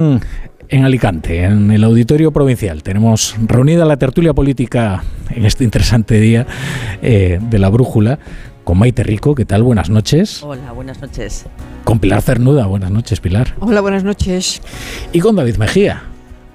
Mm, en Alicante, en el Auditorio Provincial. Tenemos reunida la tertulia política en este interesante día eh, de la brújula con Maite Rico. ¿Qué tal? Buenas noches. Hola, buenas noches. Con Pilar Cernuda. Buenas noches, Pilar. Hola, buenas noches. Y con David Mejía.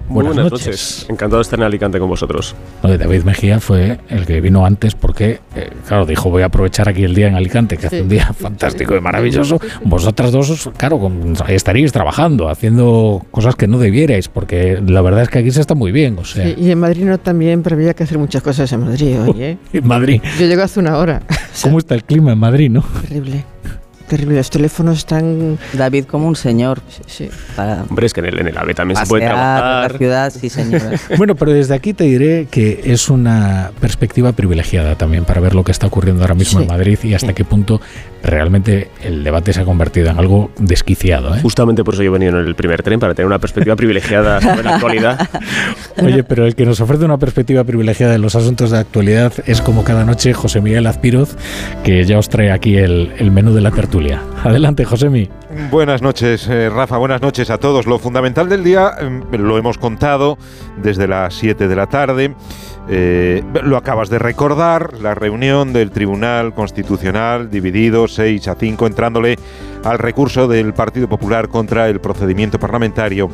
Buenas, noches. Encantado de estar en Alicante con vosotros. David Mejía fue el que vino antes porque, eh, claro, dijo voy a aprovechar aquí el día en Alicante, que hace un día fantástico y maravilloso. Vosotras dos, claro, estaríais trabajando, haciendo cosas que no debierais, porque la verdad es que aquí se está muy bien. O sea. y en Madrid no también, pero había que hacer muchas cosas en Madrid hoy, ¿eh? en Madrid. Yo llego hace una hora. ¿Cómo está el clima en Madrid, no? Terrible terrible. Los teléfonos están. David como un señor. Sí. Hombre, es que en el, en el AVE también se puede trabajar. la ciudad, sí, señor. bueno, pero desde aquí te diré que es una perspectiva privilegiada también para ver lo que está ocurriendo ahora mismo en Madrid y hasta qué punto realmente el debate se ha convertido en algo desquiciado. ¿eh? Justamente por eso yo he venido en el primer tren, para tener una perspectiva privilegiada sobre la actualidad. Oye, pero el que nos ofrece una perspectiva privilegiada de los asuntos de actualidad es como cada noche José Miguel Azpiroz, que ya os trae aquí el, el menú de la tertulia. Adelante, Josemi. Buenas noches, eh, Rafa. Buenas noches a todos. Lo fundamental del día em, lo hemos contado desde las 7 de la tarde. Eh, lo acabas de recordar, la reunión del Tribunal Constitucional dividido 6 a 5, entrándole al recurso del Partido Popular contra el procedimiento parlamentario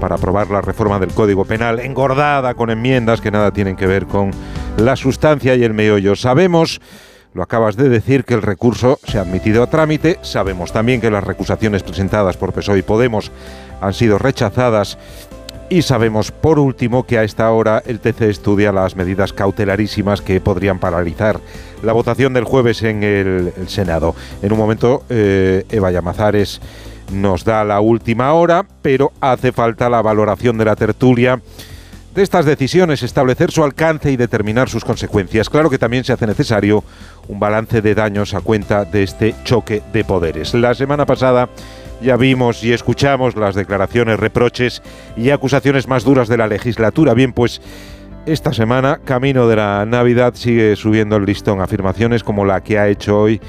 para aprobar la reforma del Código Penal, engordada con enmiendas que nada tienen que ver con la sustancia y el meollo. Sabemos lo acabas de decir que el recurso se ha admitido a trámite. Sabemos también que las recusaciones presentadas por PSOE y Podemos han sido rechazadas. Y sabemos, por último, que a esta hora el TC estudia las medidas cautelarísimas que podrían paralizar la votación del jueves en el, Senado. En un momento, eh, Eva Llamazares nos da la última hora, pero hace falta la valoración de la tertulia de estas decisiones, establecer su alcance y determinar sus consecuencias. Claro que también se hace necesario un balance de daños a cuenta de este choque de poderes. La semana pasada ya vimos y escuchamos las declaraciones, reproches y acusaciones más duras de la legislatura. Bien, pues esta semana, camino de la Navidad, sigue subiendo el listón afirmaciones como la que ha hecho hoy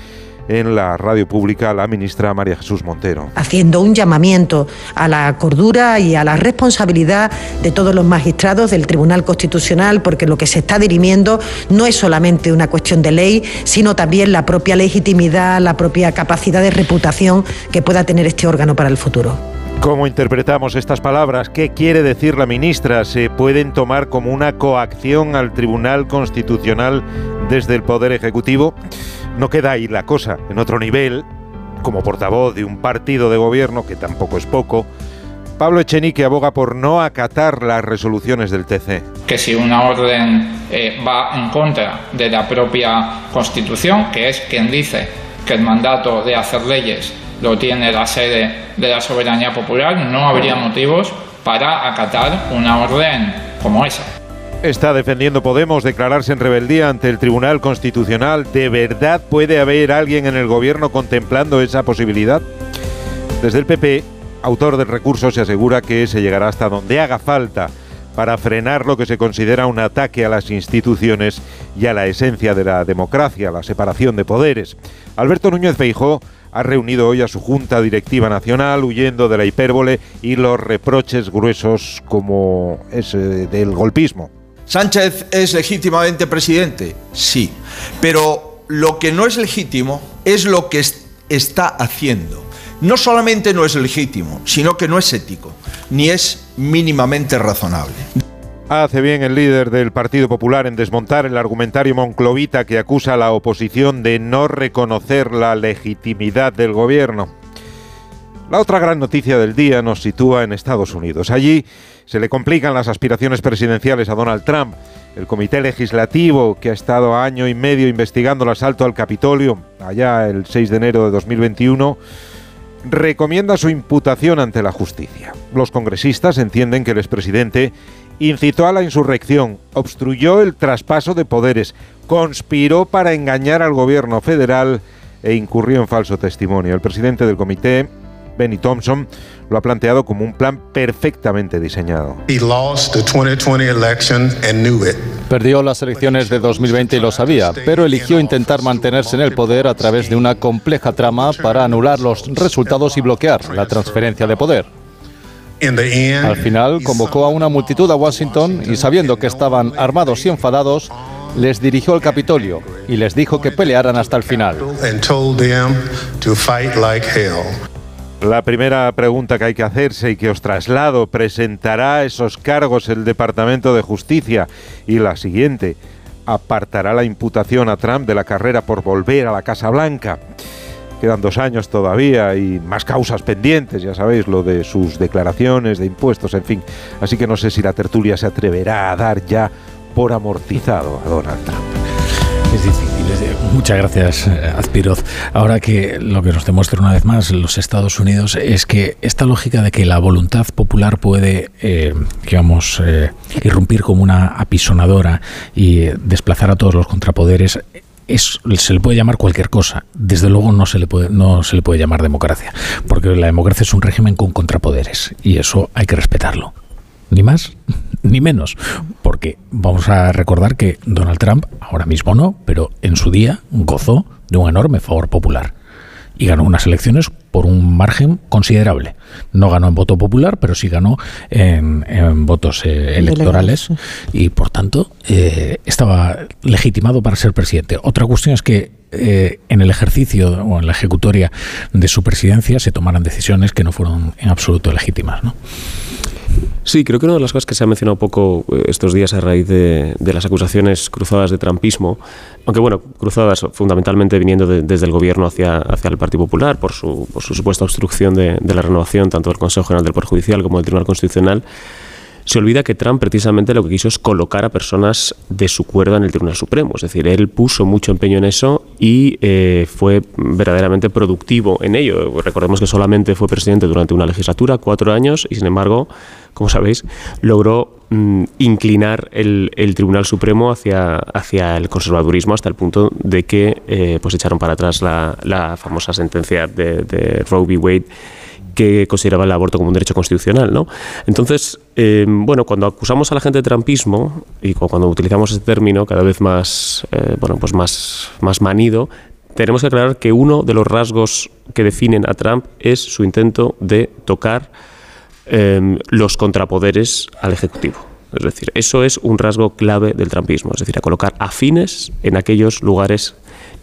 en la radio pública la ministra María Jesús Montero. Haciendo un llamamiento a la cordura y a la responsabilidad de todos los magistrados del Tribunal Constitucional, porque lo que se está dirimiendo no es solamente una cuestión de ley, sino también la propia legitimidad, la propia capacidad de reputación que pueda tener este órgano para el futuro. ¿Cómo interpretamos estas palabras? ¿Qué quiere decir la ministra? ¿Se pueden tomar como una coacción al Tribunal Constitucional desde el Poder Ejecutivo? No queda ahí la cosa. En otro nivel, como portavoz de un partido de gobierno, que tampoco es poco, Pablo Echenique aboga por no acatar las resoluciones del TC. Que si una orden eh, va en contra de la propia Constitución, que es quien dice que el mandato de hacer leyes lo tiene la sede de la soberanía popular, no habría motivos para acatar una orden como esa está defendiendo Podemos declararse en rebeldía ante el Tribunal Constitucional. ¿De verdad puede haber alguien en el gobierno contemplando esa posibilidad? Desde el PP, autor del recurso, se asegura que se llegará hasta donde haga falta para frenar lo que se considera un ataque a las instituciones y a la esencia de la democracia, la separación de poderes. Alberto Núñez Feijó ha reunido hoy a su Junta Directiva Nacional huyendo de la hipérbole y los reproches gruesos como ese del golpismo. ¿Sánchez es legítimamente presidente? Sí. Pero lo que no es legítimo es lo que está haciendo. No solamente no es legítimo, sino que no es ético, ni es mínimamente razonable. Hace bien el líder del Partido Popular en desmontar el argumentario monclovita que acusa a la oposición de no reconocer la legitimidad del gobierno. La otra gran noticia del día nos sitúa en Estados Unidos. Allí se le complican las aspiraciones presidenciales a Donald Trump. El comité legislativo que ha estado año y medio investigando el asalto al Capitolio, allá el 6 de enero de 2021, recomienda su imputación ante la justicia. Los congresistas entienden que el expresidente incitó a la insurrección, obstruyó el traspaso de poderes, conspiró para engañar al gobierno federal e incurrió en falso testimonio. El presidente del comité, Benny Thompson, lo ha planteado como un plan perfectamente diseñado. Perdió las elecciones de 2020 y lo sabía, pero eligió intentar mantenerse en el poder a través de una compleja trama para anular los resultados y bloquear la transferencia de poder. Al final convocó a una multitud a Washington y sabiendo que estaban armados y enfadados, les dirigió al Capitolio y les dijo que pelearan hasta el final. La primera pregunta que hay que hacerse y que os traslado, ¿presentará esos cargos el Departamento de Justicia? Y la siguiente, ¿apartará la imputación a Trump de la carrera por volver a la Casa Blanca? Quedan dos años todavía y más causas pendientes, ya sabéis, lo de sus declaraciones de impuestos, en fin. Así que no sé si la tertulia se atreverá a dar ya por amortizado a Donald Trump. Es difícil. Muchas gracias, eh, Azpiroz. Ahora que lo que nos demuestra una vez más los Estados Unidos es que esta lógica de que la voluntad popular puede, eh, digamos, eh, irrumpir como una apisonadora y desplazar a todos los contrapoderes es, se le puede llamar cualquier cosa. Desde luego no se le puede, no se le puede llamar democracia, porque la democracia es un régimen con contrapoderes y eso hay que respetarlo. Ni más ni menos, porque vamos a recordar que Donald Trump ahora mismo no, pero en su día gozó de un enorme favor popular y ganó unas elecciones por un margen considerable. No ganó en voto popular, pero sí ganó en, votos eh, electorales y por tanto eh, estaba legitimado para ser presidente. Otra cuestión es que eh, en el ejercicio o en la ejecutoria de su presidencia se tomaran decisiones que no fueron en absoluto legítimas. ¿no? Sí, creo que una de las cosas que se ha mencionado poco eh, estos días a raíz de, las acusaciones cruzadas de trampismo, aunque bueno, cruzadas fundamentalmente viniendo desde el gobierno hacia, hacia el Partido Popular por su, por su supuesta obstrucción de, de la renovación tanto del Consejo General del Poder Judicial como del Tribunal Constitucional, se olvida que Trump precisamente lo que quiso es colocar a personas de su cuerda en el Tribunal Supremo. Es decir, él puso mucho empeño en eso y eh, fue verdaderamente productivo en ello. Recordemos que solamente fue presidente durante una legislatura, cuatro años, y sin embargo, como sabéis, logró mm, inclinar el, Tribunal Supremo hacia, hacia el conservadurismo hasta el punto de que eh, pues echaron para atrás la, famosa sentencia de, de Roe v. Wade que consideraba el aborto como un derecho constitucional. ¿no? Entonces, eh, bueno, cuando acusamos a la gente de trampismo y cuando utilizamos ese término cada vez más, eh, bueno, pues más, más manido, tenemos que aclarar que uno de los rasgos que definen a Trump es su intento de tocar eh, los contrapoderes al Ejecutivo. Es decir, eso es un rasgo clave del trampismo, es decir, a colocar afines en aquellos lugares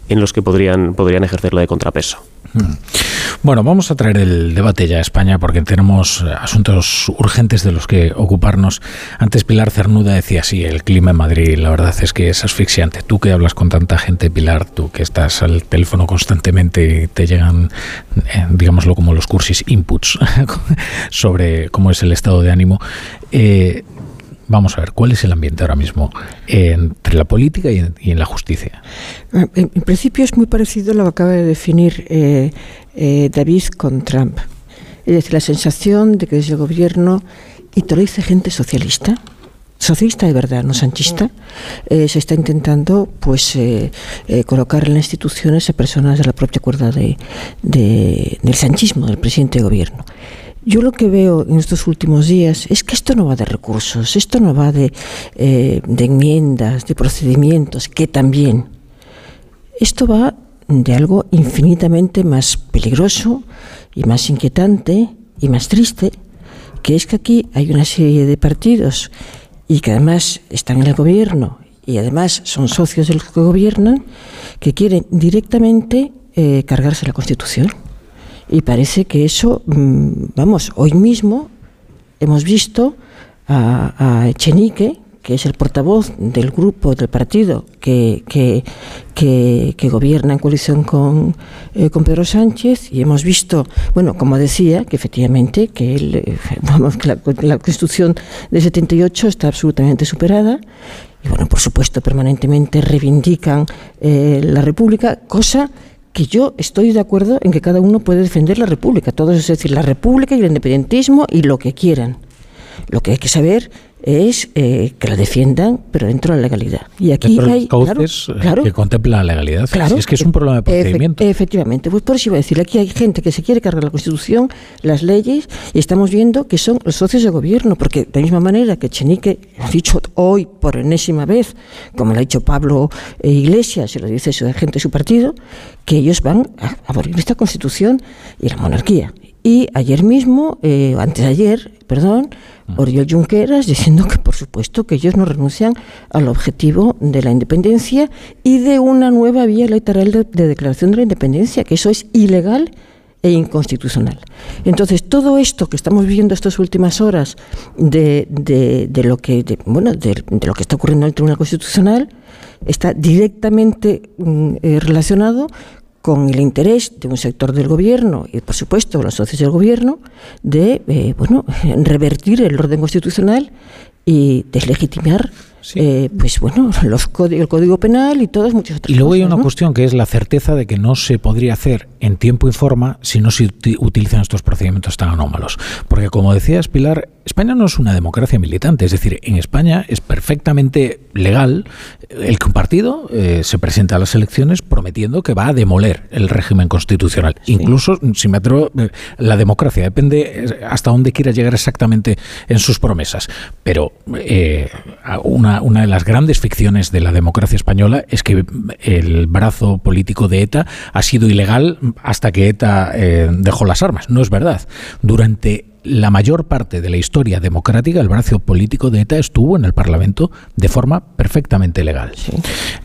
en los que podrían, podrían ejercerlo de contrapeso. Hmm. Bueno, vamos a traer el debate ya a España porque tenemos eh, asuntos urgentes de los que ocuparnos. Antes Pilar Cernuda decía, sí, el clima en Madrid, la verdad es que es asfixiante. Tú que hablas con tanta gente, Pilar, tú que estás al teléfono constantemente y te llegan, eh, digámoslo como los cursis, inputs sobre cómo es el estado de ánimo. Eh, Vamos a ver, ¿cuál es el ambiente ahora mismo entre la política y en, la justicia? En, principio es muy parecido a lo que acaba de definir eh, eh, David con Trump. Es decir, la sensación de que desde el gobierno, y te lo dice gente socialista, socialista de verdad, no sanchista, eh, se está intentando pues colocar en las instituciones a personas de la propia cuerda de, del sanchismo, del presidente de gobierno. Yo lo que veo en estos últimos días es que esto no va de recursos, esto no va de, eh, de enmiendas, de procedimientos, que también. Esto va de algo infinitamente más peligroso y más inquietante y más triste, que es que aquí hay una serie de partidos y que además están en el gobierno y además son socios de los que gobiernan, que quieren directamente eh, cargarse la Constitución. Y parece que eso, mm, vamos, hoy mismo hemos visto a, Echenique, que es el portavoz del grupo del partido que, que, que, gobierna en coalición con, eh, con Pedro Sánchez, y hemos visto, bueno, como decía, que efectivamente que, él, eh, vamos, que la, la, Constitución de 78 está absolutamente superada, y bueno, por supuesto, permanentemente reivindican eh, la República, cosa que yo estoy de acuerdo en que cada uno puede defender la República, todo es decir, la República y el independentismo y lo que quieran. Lo que hay que saber es eh, que la defiendan, pero dentro de la legalidad. Y aquí hay cauces que contemplan la legalidad. Claro, es que es un problema de procedimiento. efectivamente, pues por eso iba a decir, aquí hay gente que se quiere cargar la Constitución, las leyes, y estamos viendo que son los socios de gobierno, porque de la misma manera que Chenique ha dicho hoy por enésima vez, como lo ha dicho Pablo eh, Iglesias, y lo dice su gente de su partido, que ellos van a abolir esta Constitución y la monarquía Y ayer mismo, eh, antes de ayer, perdón, Oriol Junqueras diciendo que por supuesto que ellos no renuncian al objetivo de la independencia y de una nueva vía electoral de, de declaración de la independencia, que eso es ilegal e inconstitucional. Entonces, todo esto que estamos viendo estas últimas horas de, de, de lo que de, bueno, de, de, lo que está ocurriendo en el Tribunal Constitucional está directamente mm, eh, relacionado con el interés de un sector del gobierno y, por supuesto, los socios del gobierno de eh, bueno, revertir el orden constitucional y deslegitimar Sí. Eh, pues bueno, los el Código Penal y todas muchas otras Y luego cosas, hay una ¿no? cuestión que es la certeza de que no se podría hacer en tiempo y forma si no se uti- utilizan estos procedimientos tan anómalos. Porque como decías, Pilar, España no es una democracia militante. Es decir, en España es perfectamente legal el que un partido eh, se presenta a las elecciones prometiendo que va a demoler el régimen constitucional. Incluso, si me atrevo, eh, la democracia depende hasta dónde quiera llegar exactamente en sus promesas. Pero eh, una, una de las grandes ficciones de la democracia española es que el brazo político de ETA ha sido ilegal hasta que ETA eh, dejó las armas. No es verdad. Durante la mayor parte de la historia democrática, el brazo político de ETA estuvo en el Parlamento de forma perfectamente legal. Sí.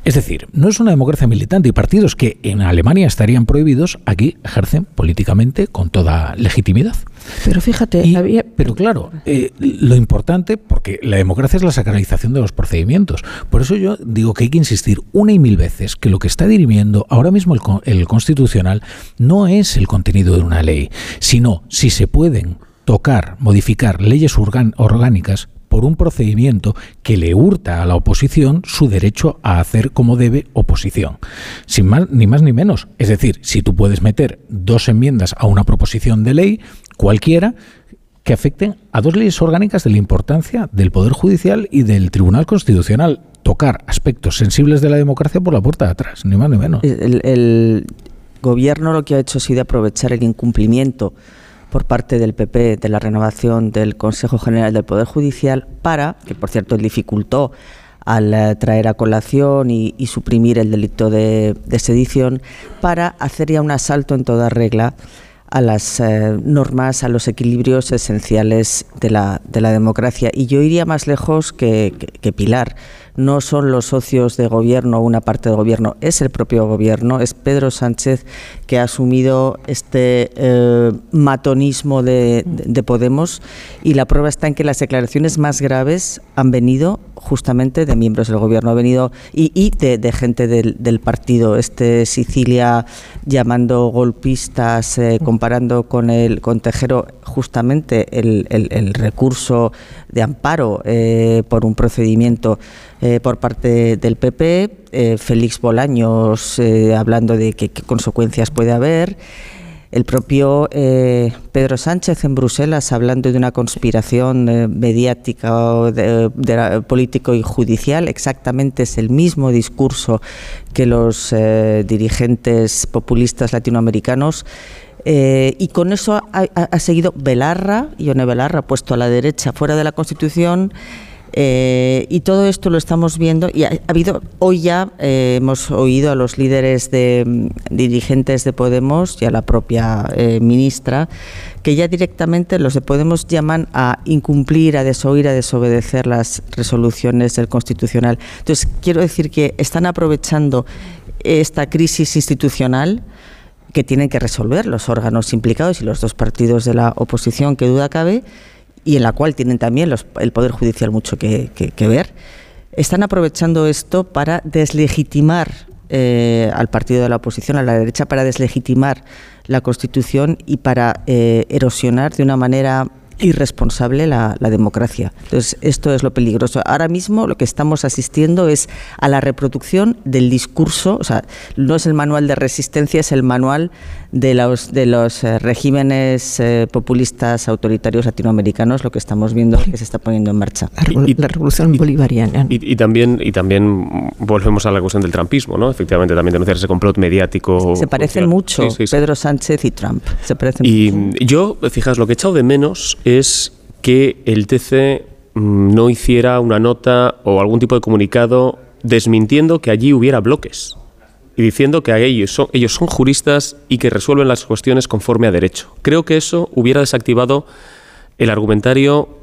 Es decir, no es una democracia militante y partidos que en Alemania estarían prohibidos, aquí ejercen políticamente con toda legitimidad. Pero fíjate, Y- había... pero claro, eh, lo importante, porque la democracia es la sacralización de los procedimientos. Por eso yo digo que hay que insistir una y mil veces que lo que está dirimiendo ahora mismo el, el constitucional no es el contenido de una ley, sino si se pueden tocar, modificar leyes orgánicas por un procedimiento que le hurta a la oposición su derecho a hacer como debe oposición. Sin más, ni más ni menos. Es decir, si tú puedes meter dos enmiendas a una proposición de ley, cualquiera, que afecten a dos leyes orgánicas de la importancia del Poder Judicial y del Tribunal Constitucional. Tocar aspectos sensibles de la democracia por la puerta de atrás, ni más ni menos. El, gobierno lo que ha hecho ha sido aprovechar el incumplimiento por parte del PP de la renovación del Consejo General del Poder Judicial para, que por cierto dificultó al eh, traer a colación y, y suprimir el delito de, de sedición, para hacer ya un asalto en toda regla a las eh, normas, a los equilibrios esenciales de la, de la democracia. Y yo iría más lejos que, Pilar. No son los socios de gobierno o una parte del gobierno, es el propio gobierno, es Pedro Sánchez que ha asumido este eh, matonismo de, de, de Podemos y la prueba está en que las declaraciones más graves han venido justamente de miembros del gobierno, ha venido y, y de, gente del, partido. Este Sicilia llamando golpistas, eh, comparando con el con Tejero justamente el, el, el recurso de amparo eh, por un procedimiento eh, por parte del PP, eh, Félix Bolaños eh, hablando de qué consecuencias puede haber el propio Pedro Sánchez en Bruselas hablando de una conspiración mediática, político y judicial, exactamente es el mismo discurso que los dirigentes populistas latinoamericanos. Y con eso ha, ha, ha seguido Belarra, Ione Belarra, puesto a la derecha, fuera de la Constitución. Eh, y todo esto lo estamos viendo y ha, ha habido hoy ya eh, hemos oído a los líderes de mm, dirigentes de Podemos y a la propia eh, ministra que ya directamente los de Podemos llaman a incumplir, a desoír, a desobedecer las resoluciones del Constitucional. Entonces quiero decir que están aprovechando esta crisis institucional que tienen que resolver los órganos implicados y los dos partidos de la oposición, que duda cabe, y en la cual tienen también los, el Poder Judicial mucho que, ver, están aprovechando esto para deslegitimar eh, al partido de la oposición, a la derecha, para deslegitimar la Constitución y para eh, erosionar de una manera irresponsable la, la, democracia. Entonces, esto es lo peligroso. Ahora mismo lo que estamos asistiendo es a la reproducción del discurso, o sea, no es el manual de resistencia, es el manual de los, de los eh, regímenes eh, populistas autoritarios latinoamericanos, lo que estamos viendo que se está poniendo en marcha. La, la revolución bolivariana. Y, y, también, y también volvemos a la cuestión del trumpismo, ¿no? Efectivamente, también denunciar ese complot mediático. Se parecen mucho, sí, sí, Pedro Sánchez y Trump. Se parecen y mucho. yo, fijaos, lo que he echado de menos es que el TC mmm, no hiciera una nota o algún tipo de comunicado desmintiendo que allí hubiera bloques y diciendo que ellos son, ellos son juristas y que resuelven las cuestiones conforme a derecho. Creo que eso hubiera desactivado el argumentario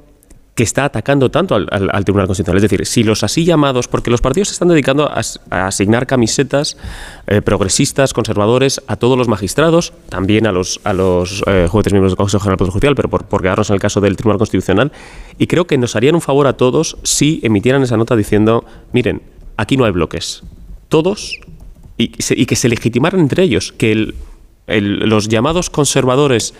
que está atacando tanto al, Tribunal Constitucional. Es decir, si los así llamados, porque los partidos se están dedicando a, asignar camisetas eh, progresistas, conservadores, a todos los magistrados, también a los, a los eh, jueces miembros del Consejo General del Poder Judicial, pero por, por, quedarnos en el caso del Tribunal Constitucional, y creo que nos harían un favor a todos si emitieran esa nota diciendo, miren, aquí no hay bloques, todos, y, y que se legitimaran entre ellos, que los llamados conservadores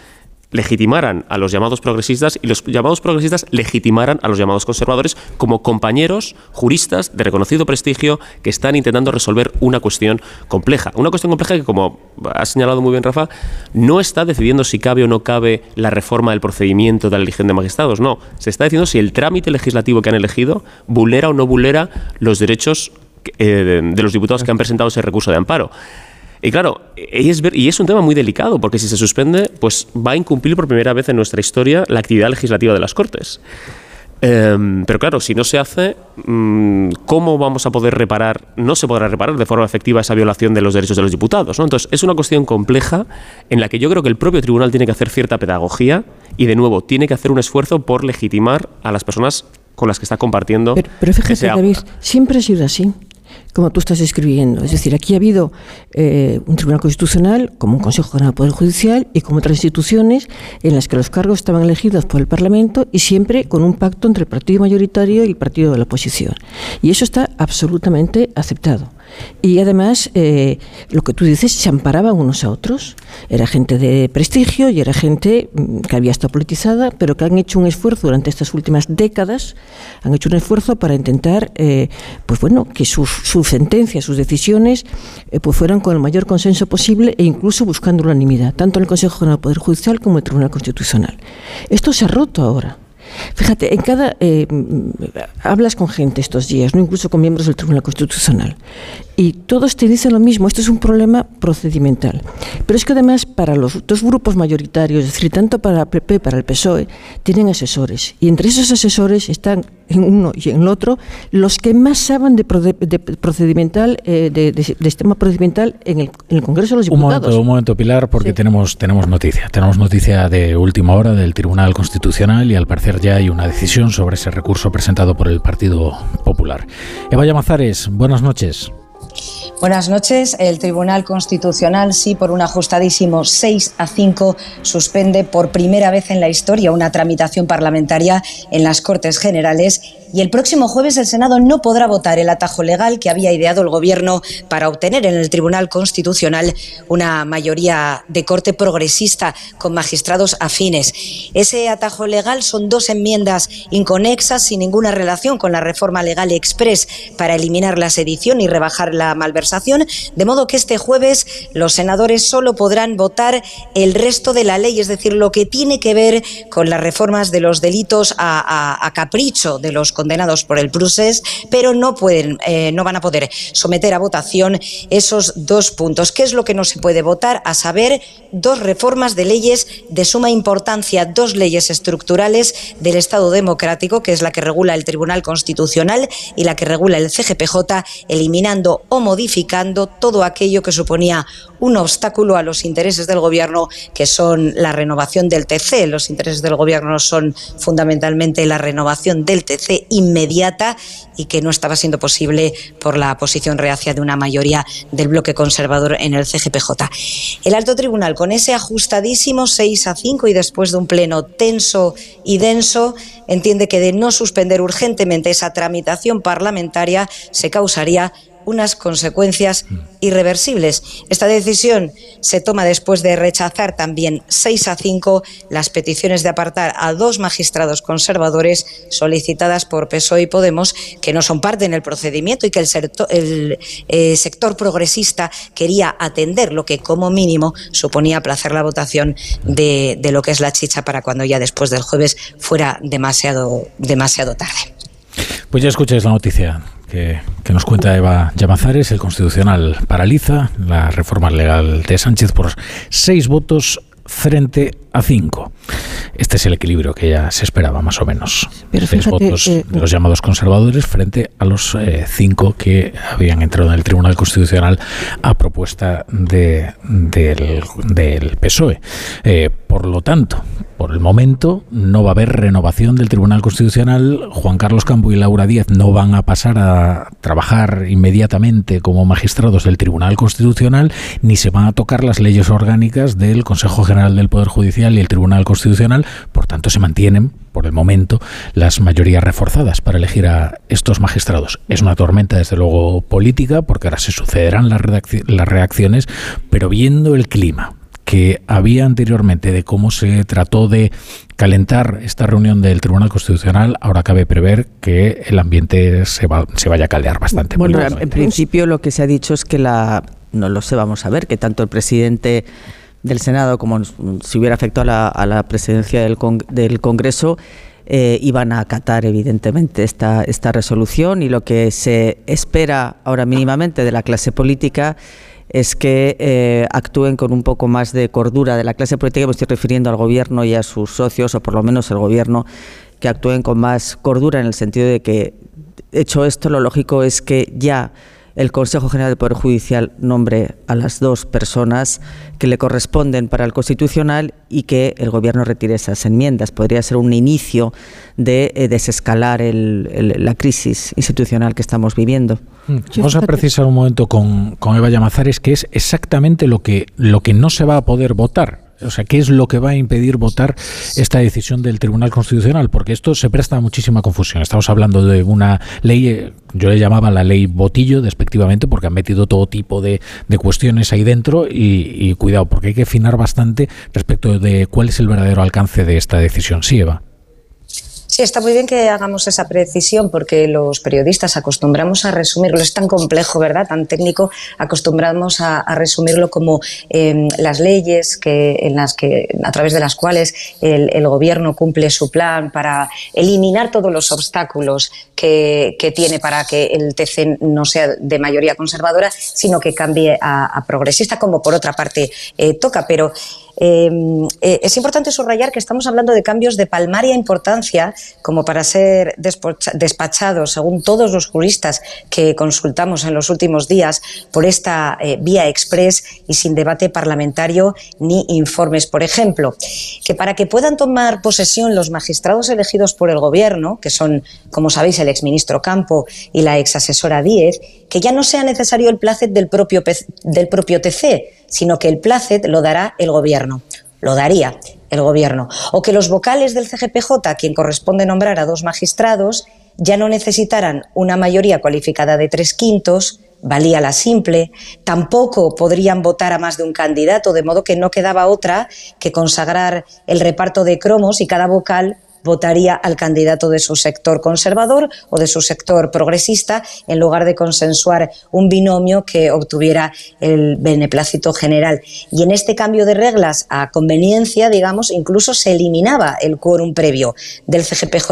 legitimaran a los llamados progresistas y los llamados progresistas legitimaran a los llamados conservadores como compañeros juristas de reconocido prestigio que están intentando resolver una cuestión compleja. Una cuestión compleja que, como ha señalado muy bien Rafa, no está decidiendo si cabe o no cabe la reforma del procedimiento de la elección de magistrados. No, se está diciendo si el trámite legislativo que han elegido vulnera o no vulnera los derechos eh, de los diputados que han presentado ese recurso de amparo. Y claro, y es, y es un tema muy delicado, porque si se suspende, pues va a incumplir por primera vez en nuestra historia la actividad legislativa de las Cortes. Em, pero claro, si no se hace, mm, ¿cómo vamos a poder reparar? No se podrá reparar de forma efectiva esa violación de los derechos de los diputados. ¿no? Entonces, es una cuestión compleja en la que yo creo que el propio tribunal tiene que hacer cierta pedagogía y, de nuevo, tiene que hacer un esfuerzo por legitimar a las personas con las que está compartiendo. Pero, pero fíjate, David, siempre ha sido así como tú estás escribiendo. Es decir, aquí ha habido eh, un Tribunal Constitucional, como un Consejo General del Poder Judicial y como otras instituciones en las que los cargos estaban elegidos por el Parlamento y siempre con un pacto entre el partido mayoritario y el partido de la oposición. Y eso está absolutamente aceptado. Y además, eh, lo que tú dices, se amparaban unos a otros. Era gente de prestigio y era gente mm, que había estado politizada, pero que han hecho un esfuerzo durante estas últimas décadas, han hecho un esfuerzo para intentar, eh, pues bueno, que sus, sentencias, sus decisiones, eh, pues fueran con el mayor consenso posible e incluso buscando unanimidad, tanto en el Consejo General del Poder Judicial como en el Tribunal Constitucional. Esto se ha roto ahora. Fíjate, en cada eh, hablas con gente estos días, no incluso con miembros del Tribunal Constitucional, y todos te dicen lo mismo, esto es un problema procedimental. Pero es que además para los dos grupos mayoritarios, es decir, tanto para el PP, para el PSOE, tienen asesores. Y entre esos asesores están en uno y en el otro los que más saben de, procedimental, eh, de, sistema procedimental en el, Congreso de los Diputados. Un momento, un momento Pilar, porque tenemos, tenemos noticia. Tenemos noticia de última hora del Tribunal Constitucional y al parecer ya hay una decisión sobre ese recurso presentado por el Partido Popular. Eva Llamazares, buenas noches. Buenas noches. El Tribunal Constitucional, sí, por un ajustadísimo 6 a 5, suspende por primera vez en la historia una tramitación parlamentaria en las Cortes Generales y el próximo jueves el Senado no podrá votar el atajo legal que había ideado el Gobierno para obtener en el Tribunal Constitucional una mayoría de corte progresista con magistrados afines. Ese atajo legal son dos enmiendas inconexas sin ninguna relación con la reforma legal express para eliminar la sedición y rebajar la malversación, de modo que este jueves los senadores solo podrán votar el resto de la ley, es decir, lo que tiene que ver con las reformas de los delitos a, a capricho de los condenados por el procés, pero no pueden, eh, no van a poder someter a votación esos dos puntos. ¿Qué es lo que no se puede votar? A saber, dos reformas de leyes de suma importancia, dos leyes estructurales del Estado democrático, que es la que regula el Tribunal Constitucional y la que regula el CGPJ, eliminando o modificando todo aquello que suponía un obstáculo a los intereses del Gobierno, que son la renovación del TC. Los intereses del Gobierno son fundamentalmente la renovación del TC inmediata y que no estaba siendo posible por la posición reacia de una mayoría del bloque conservador en el CGPJ. El alto tribunal, con ese ajustadísimo 6 a 5 y después de un pleno tenso y denso, entiende que de no suspender urgentemente esa tramitación parlamentaria se causaría unas consecuencias irreversibles. Esta decisión se toma después de rechazar también 6 a 5 las peticiones de apartar a dos magistrados conservadores solicitadas por PSOE y Podemos, que no son parte en el procedimiento y que el, sector, el eh, sector progresista quería atender, lo que como mínimo suponía aplazar la votación de, de lo que es la chicha para cuando ya después del jueves fuera demasiado, demasiado tarde. Pues ya escucháis la noticia que, nos cuenta Eva Llamazares. El Constitucional paraliza la reforma legal de Sánchez por seis votos frente a 5. Este es el equilibrio que ya se esperaba, más o menos. Pero fíjate, votos eh, de los llamados conservadores frente a los eh, cinco que habían entrado en el Tribunal Constitucional a propuesta de, del, del PSOE. Eh, por lo tanto, por el momento no va a haber renovación del Tribunal Constitucional. Juan Carlos Campo y Laura Díaz no van a pasar a trabajar inmediatamente como magistrados del Tribunal Constitucional, ni se van a tocar las leyes orgánicas del Consejo General del Poder Judicial y el Tribunal Constitucional. Por tanto, se mantienen, por el momento, las mayorías reforzadas para elegir a estos magistrados. Es una tormenta, desde luego, política, porque ahora se sucederán las, reacciones, pero viendo el clima que había anteriormente de cómo se trató de calentar esta reunión del Tribunal Constitucional, ahora cabe prever que el ambiente se, va, se vaya a caldear bastante. Bueno, en principio lo que se ha dicho es que la, no lo sé, vamos a ver, que tanto el presidente del Senado como si hubiera afectado a la, presidencia del, con- del Congreso eh, iban a acatar evidentemente esta, esta resolución. Y lo que se espera ahora mínimamente de la clase política es que eh, actúen con un poco más de cordura de la clase política, me estoy refiriendo al gobierno y a sus socios, o por lo menos el gobierno, que actúen con más cordura en el sentido de que, hecho esto, lo lógico es que ya el Consejo General del Poder Judicial nombre a las dos personas que le corresponden para el Constitucional y que el Gobierno retire esas enmiendas. Podría ser un inicio de eh, desescalar el- el- la crisis institucional que estamos viviendo. Mm, Vamos a precisar un momento con, con Eva Llamazares, que es exactamente lo que, lo que no se va a poder votar. O sea, ¿qué es lo que va a impedir votar esta decisión del Tribunal Constitucional? Porque esto se presta a muchísima confusión. Estamos hablando de una ley, eh, yo le llamaba la ley Botillo, despectivamente, porque han metido todo tipo de, de cuestiones ahí dentro y, y cuidado, porque hay que afinar bastante respecto de cuál es el verdadero alcance de esta decisión. Sí, Eva. Sí, está muy bien que hagamos esa precisión porque los periodistas acostumbramos a resumirlo, es tan complejo, ¿verdad? Tan técnico, acostumbramos a, resumirlo como eh, las leyes que, en las que, a través de las cuales el, gobierno cumple su plan para eliminar todos los obstáculos que, tiene para que el TC no sea de mayoría conservadora, sino que cambie a, a progresista, como por otra parte eh, toca. Pero eh, eh, es importante subrayar que estamos hablando de cambios de palmaria importancia como para ser despachados, según todos los juristas que consultamos en los últimos días, por esta eh, vía express y sin debate parlamentario ni informes. Por ejemplo, que para que puedan tomar posesión los magistrados elegidos por el Gobierno, que son, como sabéis, el exministro Campo y la exasesora Díez, que ya no sea necesario el placet del propio, del propio TC, sino que el placet lo dará el Gobierno. Lo daría el Gobierno. O que los vocales del CGPJ, quien corresponde nombrar a dos magistrados, ya no necesitaran una mayoría cualificada de tres quintos, valía la simple, tampoco podrían votar a más de un candidato, de modo que no quedaba otra que consagrar el reparto de cromos y cada vocal votaría al candidato de su sector conservador o de su sector progresista en lugar de consensuar un binomio que obtuviera el beneplácito general. Y en este cambio de reglas a conveniencia, digamos, incluso se eliminaba el quórum previo del CGPJ.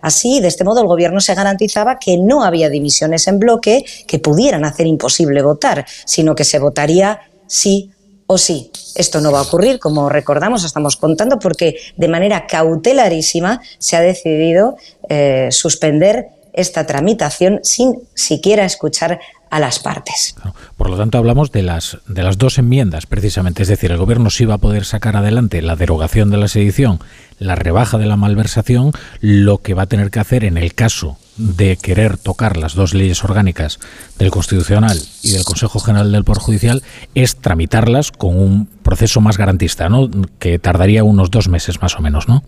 Así, de este modo, el gobierno se garantizaba que no había divisiones en bloque que pudieran hacer imposible votar, sino que se votaría sí o sí. Esto no va a ocurrir, como recordamos, estamos contando, porque de manera cautelarísima se ha decidido eh, suspender esta tramitación sin siquiera escuchar a las partes. Por lo tanto, hablamos de las, de las dos enmiendas, precisamente. Es decir, el gobierno sí va a poder sacar adelante la derogación de la sedición, la rebaja de la malversación, lo que va a tener que hacer en el caso de querer tocar las dos leyes orgánicas del Constitucional y del Consejo General del Poder Judicial es tramitarlas con un proceso más garantista, ¿no? Que tardaría unos dos meses más o menos, ¿no?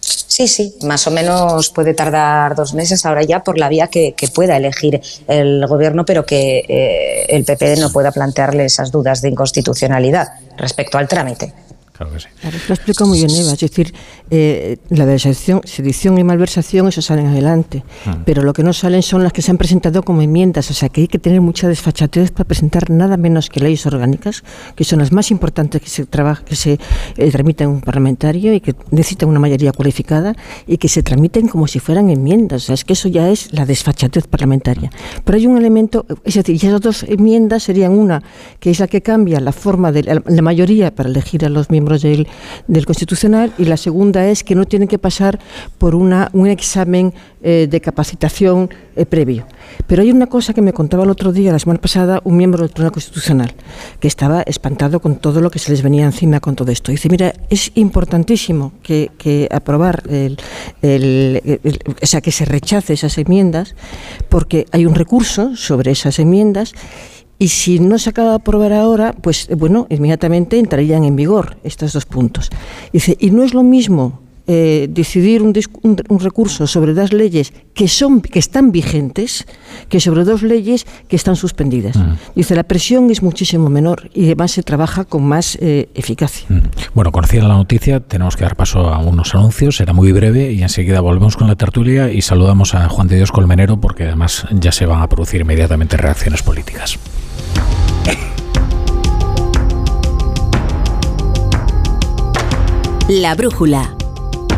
Sí, sí, más o menos puede tardar dos meses ahora ya por la vía que, pueda elegir el gobierno, pero que eh, el PP no pueda plantearle esas dudas de inconstitucionalidad respecto al trámite. Claro que sí. Claro, lo explica muy bien Eva, es decir, eh, la sedición, sedición y malversación, eso salen adelante, Mm. pero lo que no salen son las que se han presentado como enmiendas, o sea que hay que tener mucha desfachatez para presentar nada menos que leyes orgánicas, que son las más importantes que se trabaja, que se eh, un parlamentario y que necesitan una mayoría cualificada y que se tramiten como si fueran enmiendas, o sea, es que eso ya es la desfachatez parlamentaria. Pero hay un elemento, es decir, y esas dos enmiendas serían una, que es la que cambia la forma de la, la mayoría para elegir a los miembros del, Constitucional y la segunda es que no tienen que pasar por una, un examen eh, de capacitación eh, previo. Pero hay una cosa que me contaba el otro día, la semana pasada, un miembro del Tribunal Constitucional, que estaba espantado con todo lo que se les venía encima con todo esto. Dice, mira, es importantísimo que, que aprobar, el, el, el, o sea, que se rechace esas enmiendas, porque hay un recurso sobre esas enmiendas y si no se acaba de aprobar ahora, pues bueno, inmediatamente entrarían en vigor estos dos puntos. Dice, y no es lo mismo eh, decidir un, un, un, recurso sobre dos leyes que son que están vigentes que sobre dos leyes que están suspendidas. Mm. Dice la presión es muchísimo menor y además se trabaja con más eh, eficacia. Mm. Bueno, conocida la noticia, tenemos que dar paso a unos anuncios, será muy breve y enseguida volvemos con la tertulia y saludamos a Juan de Dios Colmenero porque además ya se van a producir inmediatamente reacciones políticas. La brújula.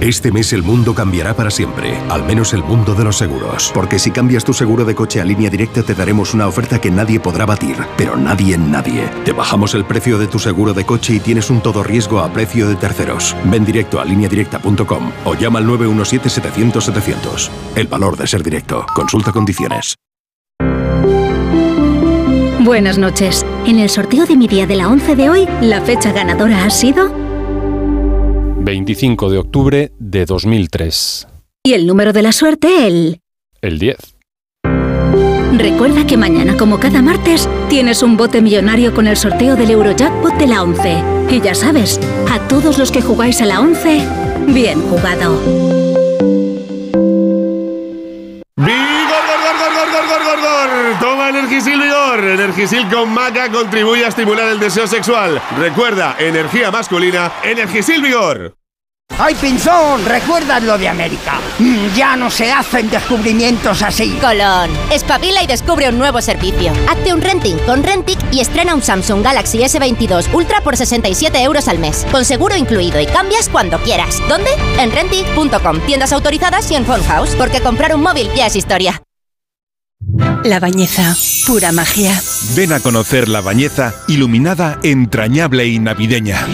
Este mes el mundo cambiará para siempre, al menos el mundo de los seguros. Porque si cambias tu seguro de coche a línea directa te daremos una oferta que nadie podrá batir, pero nadie en nadie. Te bajamos el precio de tu seguro de coche y tienes un todo riesgo a precio de terceros. Ven directo a lineadirecta.com o llama al 917-700-700. El valor de ser directo. Consulta condiciones. Buenas noches. En el sorteo de mi día de la 11 de hoy, la fecha ganadora ha sido 25 de octubre de 2003. Y el número de la suerte, el... El 10. Recuerda que mañana, como cada martes, tienes un bote millonario con el sorteo del Eurojackpot de la 11. Y ya sabes, a todos los que jugáis a la 11, bien jugado. ¡Vigor, Energisil Vigor. Energisil con maca contribuye a estimular el deseo sexual. Recuerda, energía masculina, Energisil Vigor. ¡Ay, Pinzón! ¿Recuerdas lo de América? Mm, ya no se hacen descubrimientos así. Colón, espabila y descubre un nuevo servicio. Hazte un renting con Rentic y estrena un Samsung Galaxy S22 Ultra por 67 euros al mes. Con seguro incluido y cambias cuando quieras. ¿Dónde? En Rentic.com. Tiendas autorizadas y en Phone House. Porque comprar un móvil ya es historia. La Bañeza, pura magia. Ven a conocer La Bañeza, iluminada, entrañable y navideña.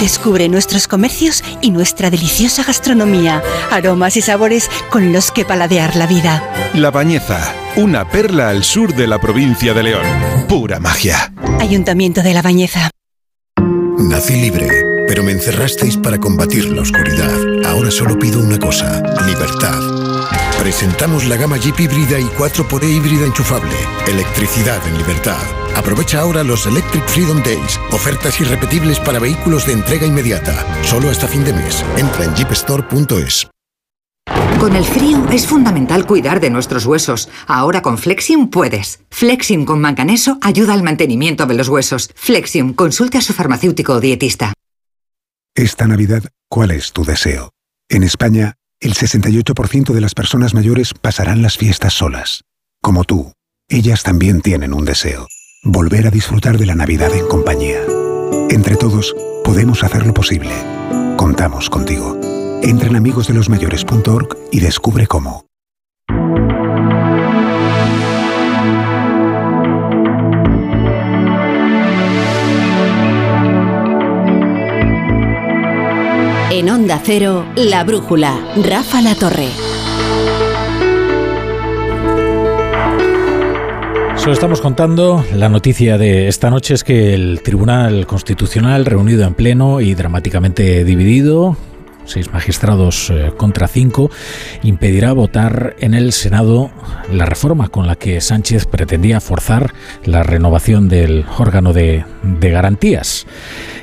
Descubre nuestros comercios y nuestra deliciosa gastronomía, aromas y sabores con los que paladear la vida. La Bañeza, una perla al sur de la provincia de León. Pura magia. Ayuntamiento de La Bañeza. Nací libre, pero me encerrasteis para combatir la oscuridad. Ahora solo pido una cosa, libertad. Presentamos la gama Jeep híbrida y 4xE híbrida enchufable. Electricidad en libertad. Aprovecha ahora los Electric Freedom Days. Ofertas irrepetibles para vehículos de entrega inmediata. Solo hasta fin de mes. Entra en jeepstore.es. Con el frío es fundamental cuidar de nuestros huesos. Ahora con Flexium puedes. Flexium con manganeso ayuda al mantenimiento de los huesos. Flexium, consulte a su farmacéutico o dietista. Esta Navidad, ¿cuál es tu deseo? En España, el 68% de las personas mayores pasarán las fiestas solas. Como tú, ellas también tienen un deseo. Volver a disfrutar de la Navidad en compañía. Entre todos, podemos hacerlo posible. Contamos contigo. Entra en amigosdelosmayores.org y descubre cómo. En Onda Cero, La Brújula, Rafa La Torre. Solo estamos contando la noticia de esta noche es que el Tribunal Constitucional reunido en pleno y dramáticamente dividido seis magistrados eh, contra cinco, impedirá votar en el Senado la reforma con la que Sánchez pretendía forzar la renovación del órgano de, garantías.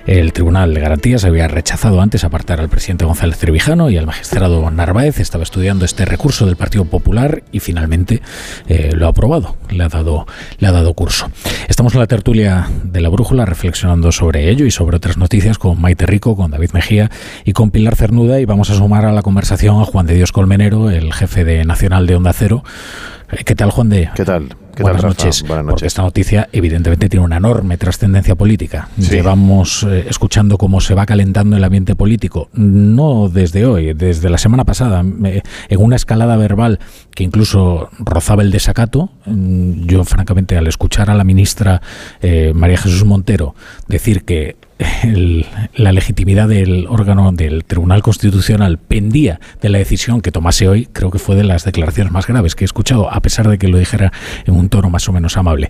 El Tribunal de Garantías había rechazado antes apartar al presidente González Trevijano y al magistrado Narváez. Estaba estudiando este recurso del Partido Popular y finalmente eh, lo ha aprobado. Le ha, dado, le ha dado curso. Estamos en la tertulia de la brújula reflexionando sobre ello y sobre otras noticias con Maite Rico, con David Mejía y con Pilar Cernuda y vamos a sumar a la conversación a Juan de Dios Colmenero, el jefe de Nacional de Onda Cero. Eh, ¿Qué tal, Juan de? ¿Qué tal? Buenas, noches, Buenas noches. Porque esta noticia evidentemente tiene una enorme trascendencia política. Llevamos eh, escuchando cómo se va calentando el ambiente político, no desde hoy, desde la semana pasada, en una escalada verbal que incluso rozaba el desacato. Mm, yo, francamente, al escuchar a la ministra eh, María Jesús Montero decir que la legitimidad del órgano del Tribunal Constitucional pendía de la decisión que tomase hoy, creo que fue de las declaraciones más graves que he escuchado, a pesar de que lo dijera en un tono más o menos amable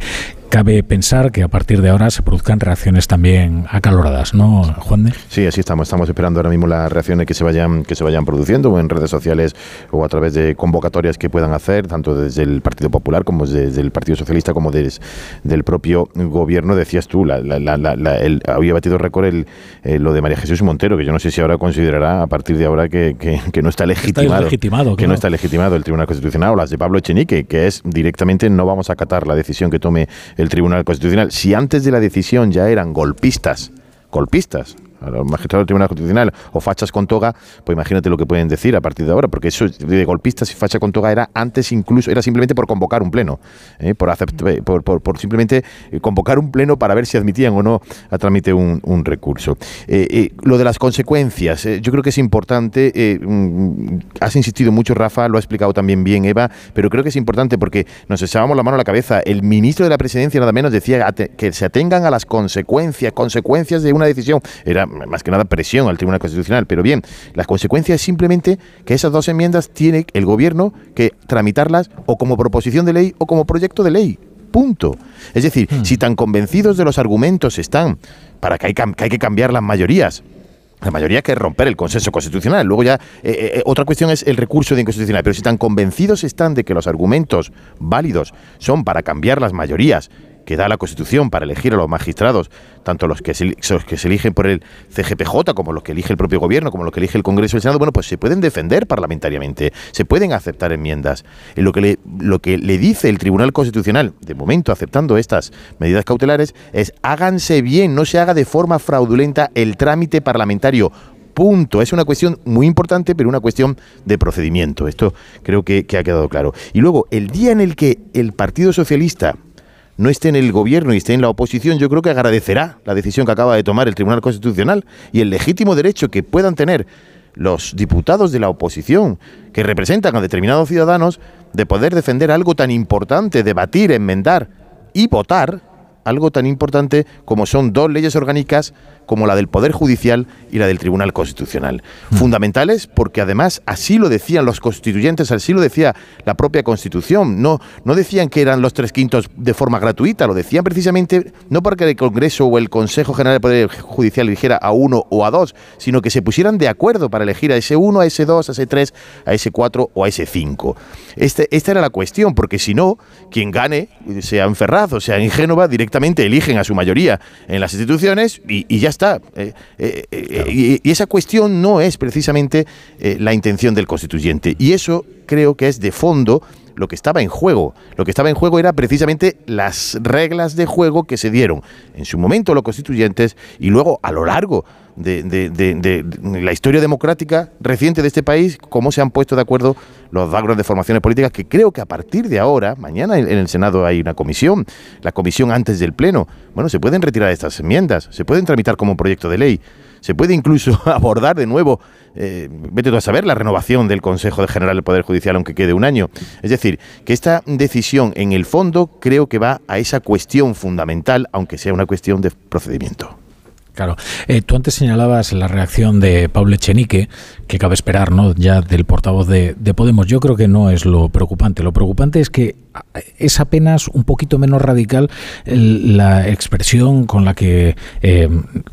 cabe pensar que a partir de ahora se produzcan reacciones también acaloradas, ¿no, Juan de? Sí, así estamos. Estamos esperando ahora mismo las reacciones que se vayan que se vayan produciendo en redes sociales o a través de convocatorias que puedan hacer, tanto desde el Partido Popular como desde el Partido Socialista como desde del propio gobierno. Decías tú, la, el, había batido récord el, eh, lo de María Jesús Montero, que yo no sé si ahora considerará a partir de ahora que, que, no está legitimado, legitimado que no está legitimado el Tribunal Constitucional o las de Pablo Echenique, que es directamente no vamos a acatar la decisión que tome el Tribunal Constitucional, si antes de la decisión ya eran golpistas, golpistas, a los magistrados del Tribunal Constitucional o fachas con toga, pues imagínate lo que pueden decir a partir de ahora, porque eso de golpistas y facha con toga era antes incluso, era simplemente por convocar un pleno, ¿eh? por, eh, por, simplemente eh, convocar un pleno para ver si admitían o no a trámite un, un recurso. lo de las consecuencias, yo creo que es importante, mm, has insistido mucho Rafa, lo ha explicado también bien Eva, pero creo que es importante porque nos echábamos la mano a la cabeza, el ministro de la presidencia nada menos decía que se atengan a las consecuencias, consecuencias de una decisión, era más que nada presión al Tribunal Constitucional. Pero bien, la consecuencia es simplemente que esas dos enmiendas tiene el gobierno que tramitarlas o como proposición de ley o como proyecto de ley. Punto. Es decir, hmm. si tan convencidos de los argumentos están para que hay, que, hay que cambiar las mayorías, la mayoría que romper el consenso constitucional. Luego ya, eh, eh, eh, otra cuestión es el recurso de inconstitucional. Pero si tan convencidos están de que los argumentos válidos son para cambiar las mayorías que da la Constitución para elegir a los magistrados, tanto los que, se, que se eligen por el CGPJ como los que elige el propio gobierno, como los que elige el Congreso y el Senado, bueno, pues se pueden defender parlamentariamente, se pueden aceptar enmiendas. Y lo que le, lo que le dice el Tribunal Constitucional, de momento aceptando estas medidas cautelares, es háganse bien, no se haga de forma fraudulenta el trámite parlamentario punto. Es una cuestión muy importante, pero una cuestión de procedimiento. Esto creo que, que, ha quedado claro. Y luego, el día en el que el Partido Socialista no esté en el gobierno y esté en la oposición, yo creo que agradecerá la decisión que acaba de tomar el Tribunal Constitucional y el legítimo derecho que puedan tener los diputados de la oposición que representan a determinados ciudadanos de poder defender algo tan importante, debatir, enmendar y votar algo tan importante como son dos leyes orgánicas como la del Poder Judicial y la del Tribunal Constitucional. Hmm. Fundamentales porque además así lo decían los constituyentes, así lo decía la propia Constitución. No, no decían que eran los tres quintos de forma gratuita, lo decían precisamente no porque el Congreso o el Consejo General del Poder Judicial eligiera a uno o a dos, sino que se pusieran de acuerdo para elegir a ese uno, a ese dos, a ese tres, a ese cuatro o a ese cinco. Este, esta era la cuestión, porque si no, quien gane, sea en Ferraz o sea en Génova, directamente eligen a su mayoría en las instituciones y, y ya está. Eh, eh, eh, y, esa cuestión no es precisamente la intención del constituyente. Y eso creo que es de fondo lo que estaba en juego. Lo que estaba en juego era precisamente las reglas de juego que se dieron en su momento los constituyentes y luego a lo largo de, la historia democrática reciente de este país, cómo se han puesto de acuerdo los bagros de formaciones políticas, que creo que a partir de ahora, mañana en el Senado hay una comisión, la comisión antes del Pleno, bueno, se pueden retirar estas enmiendas, se pueden tramitar como proyecto de ley, se puede incluso abordar de nuevo, eh, vete tú a saber, la renovación del Consejo General del Poder Judicial, aunque quede un año. Es decir, que esta decisión en el fondo creo que va a esa cuestión fundamental, aunque sea una cuestión de procedimiento. Claro. Eh, tú antes señalabas la reacción de Pablo Echenique, que cabe esperar, ¿no? Ya del portavoz de, Podemos. Yo creo que no es lo preocupante. Lo preocupante es que es apenas un poquito menos radical la expresión con la que eh,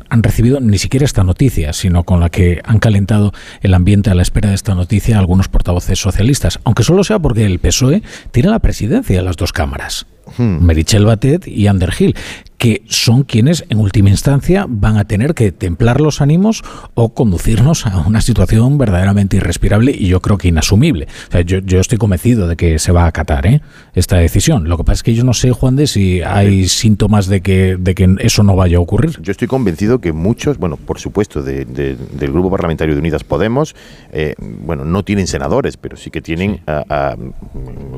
han recibido ni siquiera esta noticia, sino con la que han calentado el ambiente a la espera de esta noticia algunos portavoces socialistas, aunque solo sea porque el PSOE tiene la presidencia de las dos cámaras. Hmm. Merichel Batet y Ander Gil, que son quienes en última instancia van a tener que templar los ánimos o conducirnos a una situación verdaderamente irrespirable y yo creo que inasumible. yo, estoy convencido de que se va a acatar ¿eh? Esta decisión. Lo que pasa es que yo no sé, Juan, de si hay síntomas de que, de que eso no vaya a ocurrir. Yo estoy convencido que muchos, bueno, por supuesto, del Grupo Parlamentario de Unidas Podemos, eh, bueno, no tienen senadores, pero sí que tienen a,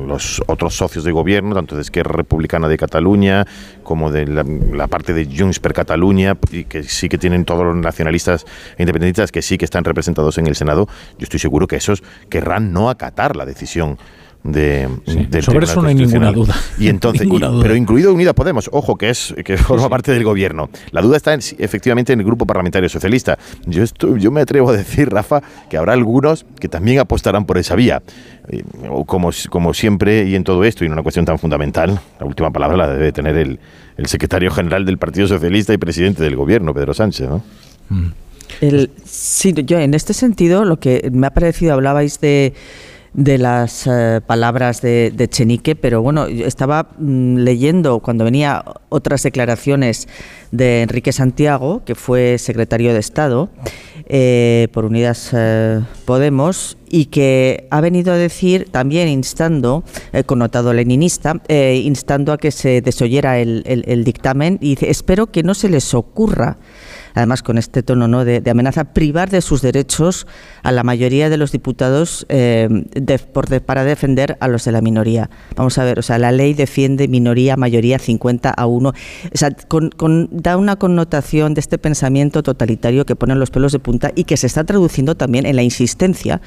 los otros socios de gobierno, tanto de Esquerra Republicana de Cataluña como de la la parte de Junts per Cataluña, y que sí que tienen todos los nacionalistas e independentistas que sí que están representados en el Senado, yo estoy seguro que esos querrán no acatar la decisión de, del sobre eso no hay ninguna duda. Y entonces pero incluido Unida Podemos ojo que es que forma parte del gobierno. La duda está efectivamente en el grupo parlamentario socialista. Yo estoy, yo me atrevo a decir Rafa que habrá algunos que también apostarán por esa vía. Como como siempre y en todo esto y en una cuestión tan fundamental la última palabra la debe tener el el secretario general del Partido Socialista y presidente del gobierno, Pedro Sánchez, ¿no? Mm. sí, yo en este sentido, lo que me ha parecido, hablabais de de las eh, palabras de, Chenique, pero bueno, estaba mm, leyendo cuando venía otras declaraciones de Enrique Santiago, que fue secretario de Estado eh, por Unidas eh, Podemos, y que ha venido a decir, también instando, connotado leninista, instando a que se desoyera el, el dictamen, y dice, espero que no se les ocurra además con este tono ¿no? de, amenaza, privar de sus derechos a la mayoría de los diputados eh, para defender a los de la minoría. Vamos a ver, o sea, la ley defiende minoría, mayoría 50 a 1. O sea, da una connotación de este pensamiento totalitario que pone los pelos de punta y que se está traduciendo también en la insistencia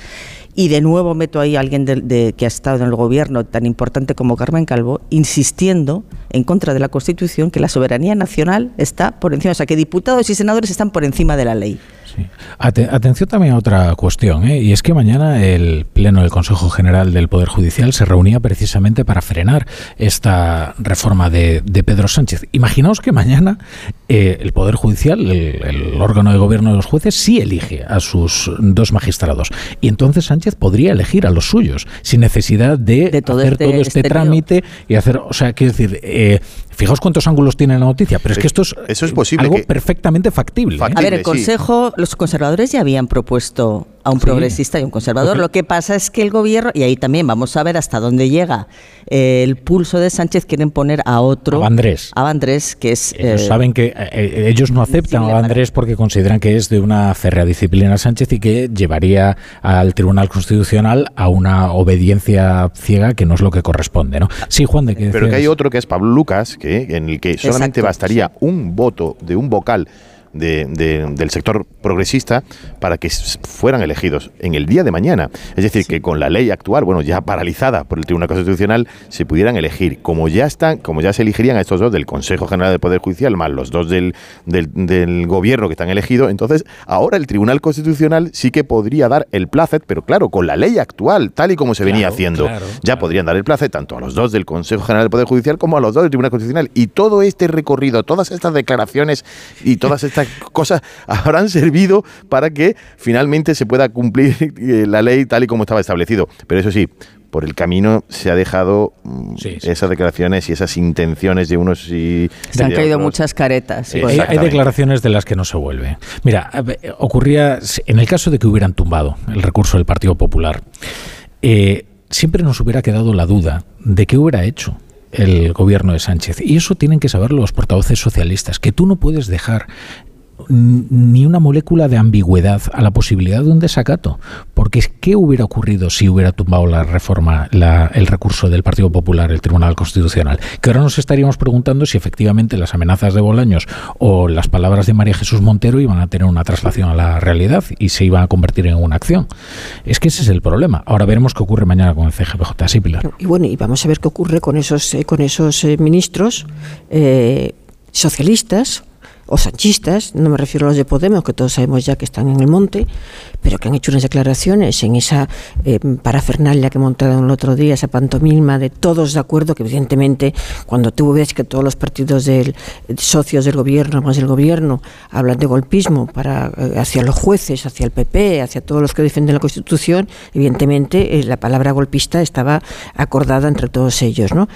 y de nuevo meto ahí a alguien de, que ha estado en el gobierno tan importante como Carmen Calvo, insistiendo en contra de la Constitución que la soberanía nacional está por encima, o sea, que diputados y senadores están por encima de la ley atención también a otra cuestión, ¿eh? y es que mañana el Pleno del Consejo General del Poder Judicial se reunía precisamente para frenar esta reforma de, Pedro Sánchez. Imaginaos que mañana eh, el Poder Judicial, el, órgano de gobierno de los jueces, sí elige a sus dos magistrados. Y entonces Sánchez podría elegir a los suyos, sin necesidad de, hacer este todo este, este trámite y hacer, o sea, quiero decir, eh, Fijaos cuántos ángulos tiene la noticia, pero es que esto es, Eso es posible algo perfectamente factible. ¿eh? a ver, el Consejo, los conservadores ya habían propuesto a un progresista y un conservador. Lo que pasa es que el gobierno, y ahí también vamos a ver hasta dónde llega eh, el pulso de Sánchez, quieren poner a otro. A Andrés. A Andrés, que es. Ellos eh, saben que ellos no aceptan a Andrés porque consideran que es de una férrea disciplina Sánchez y que llevaría al Tribunal Constitucional a una obediencia ciega que no es lo que corresponde. ¿no? Sí, Juan, de que. Pero que hay otro que es Pablo Lucas, que en el que solamente bastaría un voto de un vocal del sector progresista para que fueran elegidos en el día de mañana. Es decir, que con la ley actual, bueno, ya paralizada por el Tribunal Constitucional, se pudieran elegir. Como ya están, como ya se elegirían a estos dos del Consejo General del Poder Judicial, más los dos del, del, gobierno que están elegidos, entonces ahora el Tribunal Constitucional sí que podría dar el placet, pero claro, con la ley actual, tal y como se venía haciendo, ya podrían dar el placet tanto a los dos del Consejo General del Poder Judicial como a los dos del Tribunal Constitucional. Y todo este recorrido, todas estas declaraciones y todas estas cosas habrán servido para que finalmente se pueda cumplir eh, la ley tal y como estaba establecido. Pero eso sí, por el camino se ha dejado mm, esas declaraciones y esas intenciones de unos y se han caído muchas caretas. hay, declaraciones de las que no se vuelve. Mira, ocurría en el caso de que hubieran tumbado el recurso del Partido Popular, eh, siempre nos hubiera quedado la duda de qué hubiera hecho el gobierno de Sánchez. Y eso tienen que saber los portavoces socialistas, que tú no puedes dejar ni una molécula de ambigüedad a la posibilidad de un desacato. Porque ¿qué hubiera ocurrido si hubiera tumbado la reforma, el recurso del Partido Popular, el Tribunal Constitucional? Que ahora nos estaríamos preguntando si efectivamente las amenazas de Bolaños o las palabras de María Jesús Montero iban a tener una traslación a la realidad y se iban a convertir en una acción. Es que ese es el problema. Ahora veremos qué ocurre mañana con el CGPJ. Sí. Y bueno, y vamos a ver qué ocurre con esos, eh, con esos eh, ministros eh, socialistas o sanchistas, no me refiero a los de Podemos, que todos sabemos ya que están en el monte, pero que han hecho unas declaraciones en esa eh, parafernalia que montaron el otro día, esa pantomima de todos de acuerdo, que evidentemente cuando tú ves que todos los partidos del, socios del gobierno, más del gobierno, hablan de golpismo para eh, hacia los jueces, hacia el PP, hacia todos los que defienden la Constitución, evidentemente eh, la palabra golpista estaba acordada entre todos ellos, ¿no?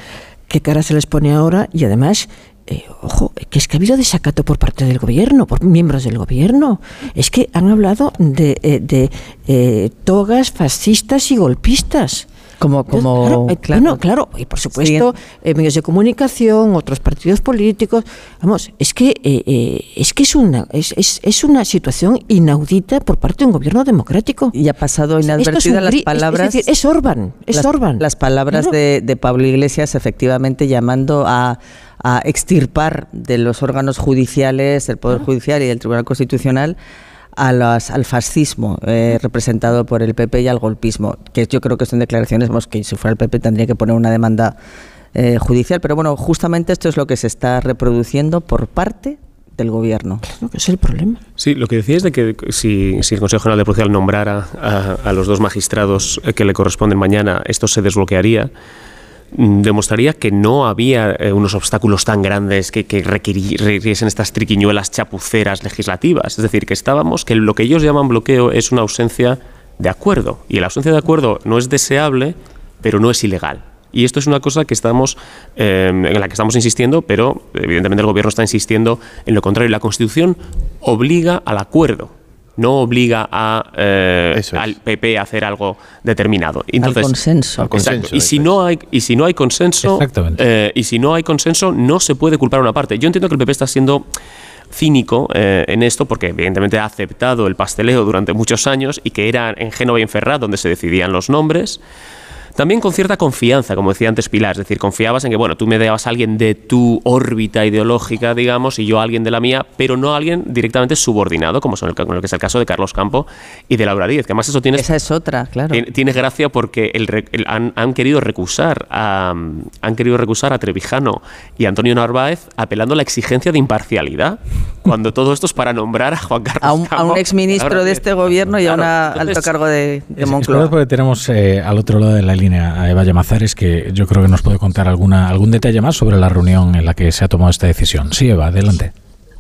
¿Qué cara se les pone ahora? Y además eh, ojo, que es que ha habido desacato por parte del gobierno, por miembros del gobierno. Es que han hablado de, eh, de eh, togas fascistas y golpistas. Como, como claro, claro, y por supuesto medios de comunicación, otros partidos políticos, vamos, es que es que es una es, es, es, una situación inaudita por parte de un gobierno democrático y ha pasado inadvertida las palabras es, es, Orban, es las, Orban. Las palabras de, de Pablo Iglesias efectivamente llamando a a extirpar de los órganos judiciales, del Poder Judicial y del Tribunal Constitucional a al fascismo eh, representado por el PP y al golpismo, que yo creo que son declaraciones que si fuera el PP tendría que poner una demanda eh, judicial, pero bueno, justamente esto es lo que se está reproduciendo por parte del gobierno. Claro que es el problema. Sí, lo que decía es de que si, el Consejo General de Policía nombrara a, a los dos magistrados que le corresponden mañana, esto se desbloquearía. Demostraría que no había eh, unos obstáculos tan grandes que, que requiriesen estas triquiñuelas chapuceras legislativas. Es decir, que estábamos, que lo que ellos llaman bloqueo es una ausencia de acuerdo. Y la ausencia de acuerdo no es deseable, pero no es ilegal. Y esto es una cosa que estamos, eh, en la que estamos insistiendo, pero evidentemente el Gobierno está insistiendo en lo contrario. La Constitución obliga al acuerdo no obliga a, eh, al PP a hacer algo determinado. Entonces, al consenso. y si no hay y si no hay consenso, eh, y si no hay consenso, no se puede culpar a una parte. Yo entiendo que el PP está siendo cínico eh, en esto porque evidentemente ha aceptado el pasteleo durante muchos años y que era en Génova y en Ferrat donde se decidían los nombres. También con cierta confianza, como decía antes Pilar, es decir, confiabas en que, bueno, tú me dabas a alguien de tu órbita ideológica, digamos, y yo a alguien de la mía, pero no a alguien directamente subordinado, como son el, que es el caso de Carlos Campo y de Laura Díez, que además eso tiene... Esa es otra, claro. Tiene, gracia porque han, querido recusar a, han querido recusar a Trevijano y Antonio Narváez apelando a la exigencia de imparcialidad, cuando todo esto es para nombrar a Juan Carlos a un, Campo. A un exministro de este gobierno y a un alto cargo de, de Moncloa. porque tenemos eh, al otro lado de la a Eva Llamazares, que yo creo que nos puede contar alguna, algún detalle más sobre la reunión en la que se ha tomado esta decisión. Sí, Eva, adelante.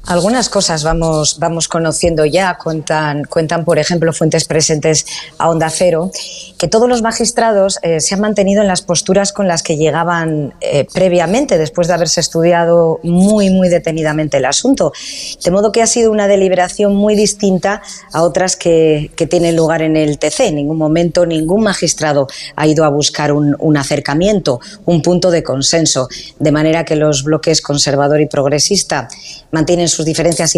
Algunas cosas vamos, vamos conociendo ya, cuentan, cuentan, por ejemplo, fuentes presentes a Onda Cero, que todos los magistrados eh, se han mantenido en las posturas con las que llegaban eh, previamente, después de haberse estudiado muy, muy detenidamente el asunto. De modo que ha sido una deliberación muy distinta a otras que, que tienen lugar en el TC. En ningún momento ningún magistrado ha ido a buscar un, un acercamiento, un punto de consenso, de manera que los bloques conservador y progresista mantienen sus diferencias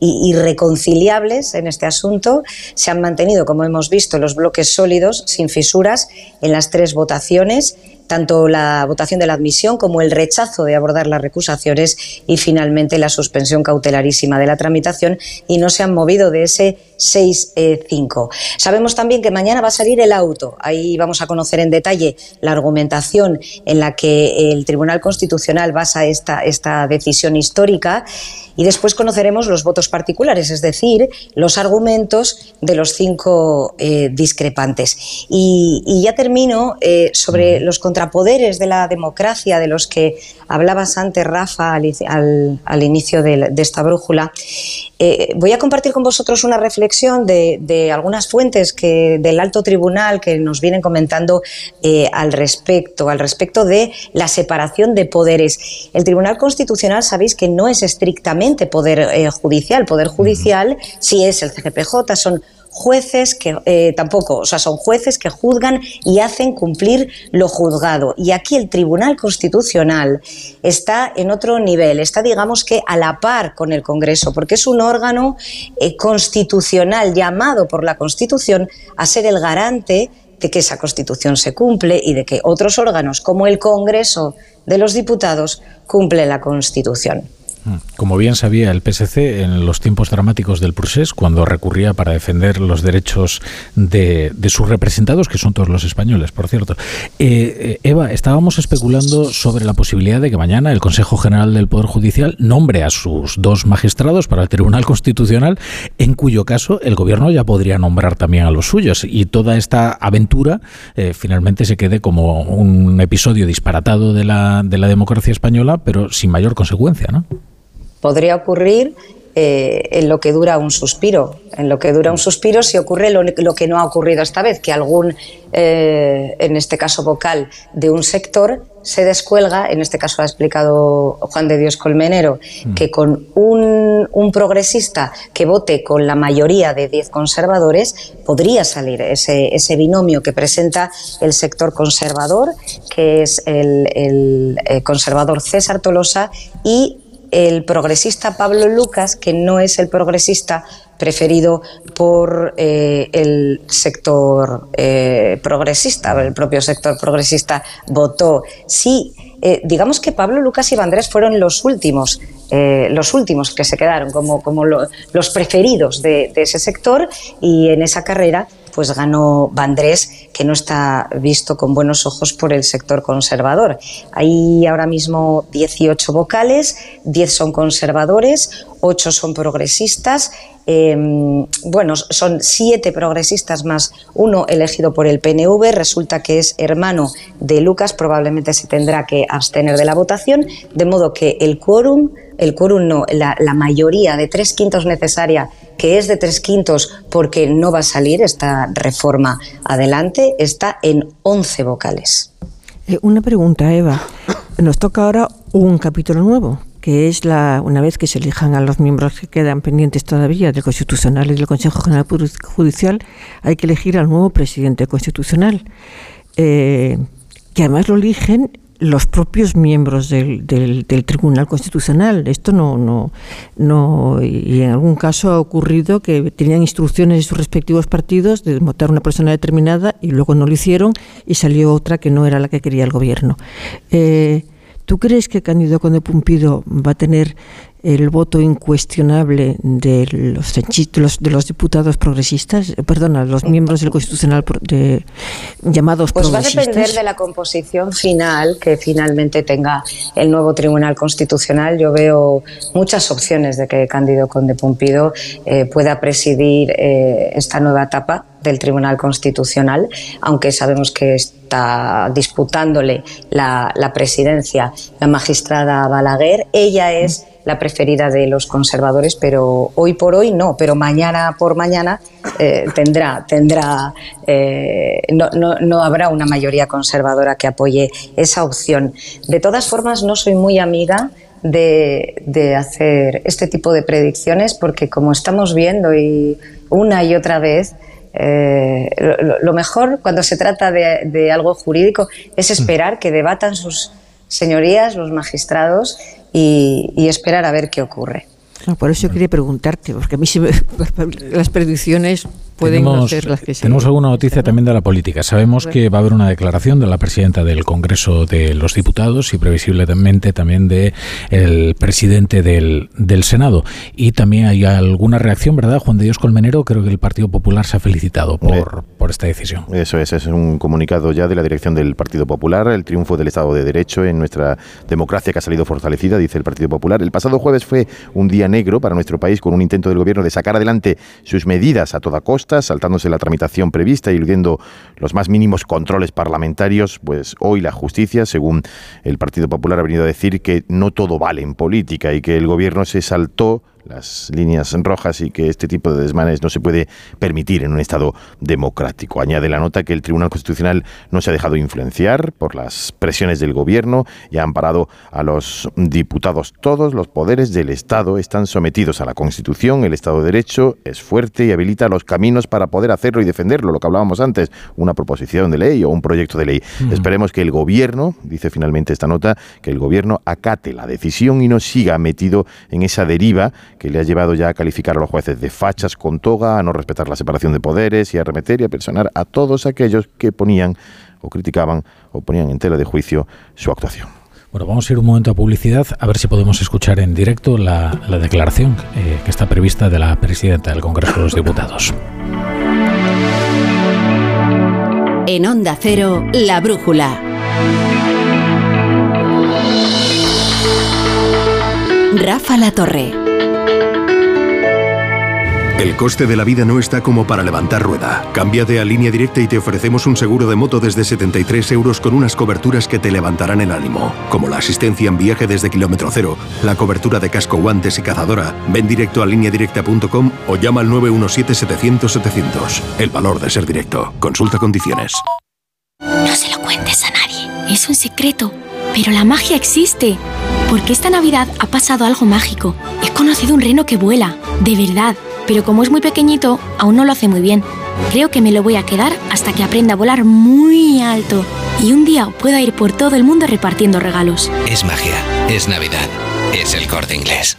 irreconciliables en este asunto. Se han mantenido, como hemos visto, los bloques sólidos, sin fisuras, en las tres votaciones tanto la votación de la admisión como el rechazo de abordar las recusaciones y finalmente la suspensión cautelarísima de la tramitación y no se han movido de ese 6-5. Sabemos también que mañana va a salir el auto. Ahí vamos a conocer en detalle la argumentación en la que el Tribunal Constitucional basa esta, esta decisión histórica y después conoceremos los votos particulares, es decir, los argumentos de los cinco eh, discrepantes. Y, ya termino eh, sobre los contrapoderes de la democracia de los que hablabas antes, Rafa, al, inicio de, esta brújula. Eh, voy a compartir con vosotros una reflexión de, algunas fuentes que, del alto tribunal que nos vienen comentando al respecto, al respecto de la separación de poderes. El Tribunal Constitucional sabéis que no es estrictamente poder eh, judicial. Poder judicial sí es el CGPJ, son jueces que eh, tampoco, o sea, son jueces que juzgan y hacen cumplir lo juzgado. Y aquí el Tribunal Constitucional está en otro nivel, está digamos que a la par con el Congreso, porque es un órgano eh, constitucional llamado por la Constitución a ser el garante de que esa Constitución se cumple y de que otros órganos como el Congreso de los Diputados cumple la Constitución. Mm. Como bien sabía el PSC en los tiempos dramáticos del procés, cuando recurría para defender los derechos de, sus representados, que son todos los españoles, por cierto. Eh, eh, Eva, estábamos especulando sobre la posibilidad de que mañana el Consejo General del Poder Judicial nombre a sus dos magistrados para el Tribunal Constitucional, en cuyo caso el Gobierno ya podría nombrar también a los suyos y toda esta aventura eh, finalmente se quede como un episodio disparatado de la, de la democracia española, pero sin mayor consecuencia, ¿no? Podría ocurrir eh, en lo que dura un suspiro. En lo que dura un suspiro, si ocurre lo, que no ha ocurrido esta vez, que algún, eh, en este caso vocal, de un sector se descuelga, en este caso ha explicado Juan de Dios Colmenero, mm. que con un, un, progresista que vote con la mayoría de 10 conservadores, podría salir ese, ese, binomio que presenta el sector conservador, que es el, el eh, conservador César Tolosa y el progresista Pablo Lucas, que no es el progresista preferido por eh, el sector eh, progresista, el propio sector progresista votó. Sí, eh, digamos que Pablo Lucas y Vandrés fueron los últimos, los últimos que se quedaron como, como los preferidos de, de ese sector y en esa carrera pues ganó Vandrés, que no está visto con buenos ojos por el sector conservador. Hay ahora mismo 18 vocales, 10 son conservadores, 8 son progresistas. Em, bueno, son siete progresistas más uno elegido por el PNV. Resulta que es hermano de Lucas, probablemente se tendrá que abstener de la votación, de modo que el quórum, el quórum no, la, la mayoría de tres quintos necesaria que es de tres quintos porque no va a salir esta reforma adelante, está en 11 vocales. Eh, una pregunta, Eva. Nos toca ahora un capítulo nuevo, que es la una vez que se elijan a los miembros que quedan pendientes todavía del Constitucional y del Consejo General Judicial, hay que elegir al nuevo presidente constitucional, eh, que además lo eligen los propios miembros del, del, Tribunal Constitucional. Esto no, no, no, y en algún caso ha ocurrido que tenían instrucciones de sus respectivos partidos de votar una persona determinada y luego no lo hicieron y salió otra que no era la que quería el gobierno. Eh, ¿Tú crees que Cándido Conde Pumpido va a tener el voto incuestionable de los, de los diputados progresistas, eh, perdona, los miembros del Constitucional de, llamados pues progresistas? Pues va a depender de la composición final que finalmente tenga el nuevo Tribunal Constitucional. Yo veo muchas opciones de que Cándido Conde Pumpido eh, pueda presidir eh, esta nueva etapa del Tribunal Constitucional, aunque sabemos que está disputándole la, presidencia la magistrada Balaguer. Ella es la preferida de los conservadores, pero hoy por hoy no, pero mañana por mañana eh, tendrá, tendrá eh, no, no, no, habrá una mayoría conservadora que apoye esa opción. De todas formas, no soy muy amiga de, de hacer este tipo de predicciones porque como estamos viendo y una y otra vez, eh, lo, mejor cuando se trata de, de algo jurídico es esperar que debatan sus señorías, los magistrados, y, esperar a ver qué ocurre. por eso quería preguntarte, porque a mí las predicciones pueden ser las que Tenemos alguna noticia también de la política. Sabemos que va a haber una declaración de la presidenta del Congreso de los Diputados y previsiblemente también de el presidente del, del Senado. Y también hay alguna reacción, ¿verdad? Juan de Dios Colmenero, creo que el Partido Popular se ha felicitado por, eh, por esta decisión. Eso es, es un comunicado ya de la dirección del Partido Popular, el triunfo del Estado de Derecho en nuestra democracia que ha salido fortalecida, dice el Partido Popular. El pasado jueves fue un día negro para nuestro país con un intento del gobierno de sacar adelante sus medidas a toda costa saltándose la tramitación prevista y eludiendo los más mínimos controles parlamentarios, pues hoy la justicia, según el Partido Popular, ha venido a decir que no todo vale en política y que el gobierno se saltó las líneas rojas y que este tipo de desmanes no se puede permitir en un Estado democrático. Añade la nota que el Tribunal Constitucional no se ha dejado influenciar por las presiones del Gobierno y ha amparado a los diputados. Todos los poderes del Estado están sometidos a la Constitución. El Estado de Derecho es fuerte y habilita los caminos para poder hacerlo y defenderlo, lo que hablábamos antes, una proposición de ley o un proyecto de ley. Esperemos que el Gobierno, dice finalmente esta nota, que el Gobierno acate la decisión y no siga metido en esa deriva que le ha llevado ya a calificar a los jueces de fachas con toga, a no respetar la separación de poderes y a remeter y a personar a todos aquellos que ponían o criticaban o ponían en tela de juicio su actuación. Bueno, vamos a ir un momento a publicidad a ver si podemos escuchar en directo la, la declaración eh, que está prevista de la presidenta del Congreso de los Diputados. En Onda Cero, La Brújula. Rafa La Torre. El coste de la vida no está como para levantar rueda. Cámbiate a línea directa y te ofrecemos un seguro de moto desde 73 euros con unas coberturas que te levantarán el ánimo. Como la asistencia en viaje desde kilómetro cero, la cobertura de casco, guantes y cazadora. Ven directo a lineadirecta.com o llama al 917-700-700. El valor de ser directo. Consulta condiciones. No se lo cuentes a nadie. Es un secreto. Pero la magia existe. Porque esta Navidad ha pasado algo mágico. He conocido un reno que vuela. De verdad pero como es muy pequeñito, aún no lo hace muy bien. Creo que me lo voy a quedar hasta que aprenda a volar muy alto y un día pueda ir por todo el mundo repartiendo regalos. Es magia, es Navidad, es el corte inglés.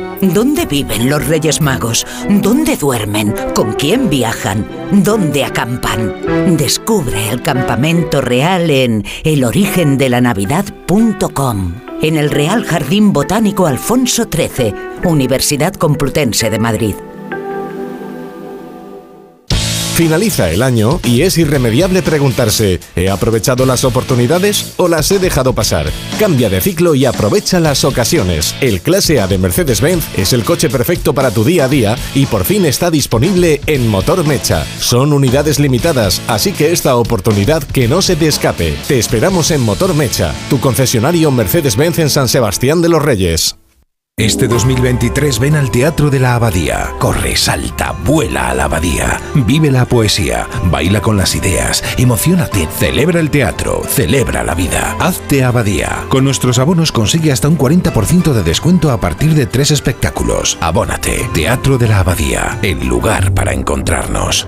¿Dónde viven los Reyes Magos? ¿Dónde duermen? ¿Con quién viajan? ¿Dónde acampan? Descubre el campamento real en elorigendelanavidad.com. En el Real Jardín Botánico Alfonso XIII, Universidad Complutense de Madrid. Finaliza el año y es irremediable preguntarse, ¿he aprovechado las oportunidades o las he dejado pasar? Cambia de ciclo y aprovecha las ocasiones. El Clase A de Mercedes-Benz es el coche perfecto para tu día a día y por fin está disponible en Motor Mecha. Son unidades limitadas, así que esta oportunidad que no se te escape. Te esperamos en Motor Mecha, tu concesionario Mercedes-Benz en San Sebastián de los Reyes. Este 2023 ven al Teatro de la Abadía. Corre, salta, vuela a la Abadía. Vive la poesía, baila con las ideas, emocionate, celebra el teatro, celebra la vida. Hazte Abadía. Con nuestros abonos consigue hasta un 40% de descuento a partir de tres espectáculos. Abónate. Teatro de la Abadía, el lugar para encontrarnos.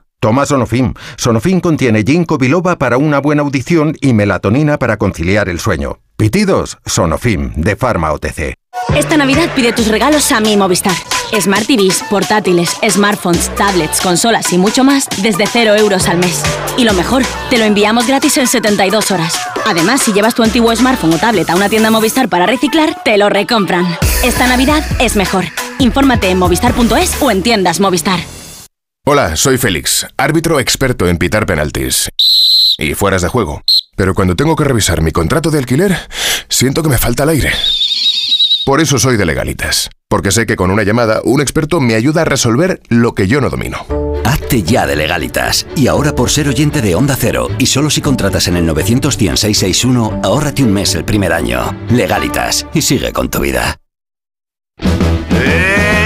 Toma Sonofim. Sonofim contiene ginkgo biloba para una buena audición y melatonina para conciliar el sueño. Pitidos, Sonofim, de Pharma OTC. Esta Navidad pide tus regalos a mi Movistar. Smart TVs, portátiles, smartphones, tablets, consolas y mucho más desde 0 euros al mes. Y lo mejor, te lo enviamos gratis en 72 horas. Además, si llevas tu antiguo smartphone o tablet a una tienda Movistar para reciclar, te lo recompran. Esta Navidad es mejor. Infórmate en movistar.es o en tiendas Movistar. Hola, soy Félix, árbitro experto en pitar penaltis y fueras de juego. Pero cuando tengo que revisar mi contrato de alquiler, siento que me falta el aire. Por eso soy de legalitas, porque sé que con una llamada un experto me ayuda a resolver lo que yo no domino. Hazte ya de legalitas. Y ahora por ser oyente de Onda Cero, y solo si contratas en el 91661, ahórrate un mes el primer año. Legalitas, y sigue con tu vida.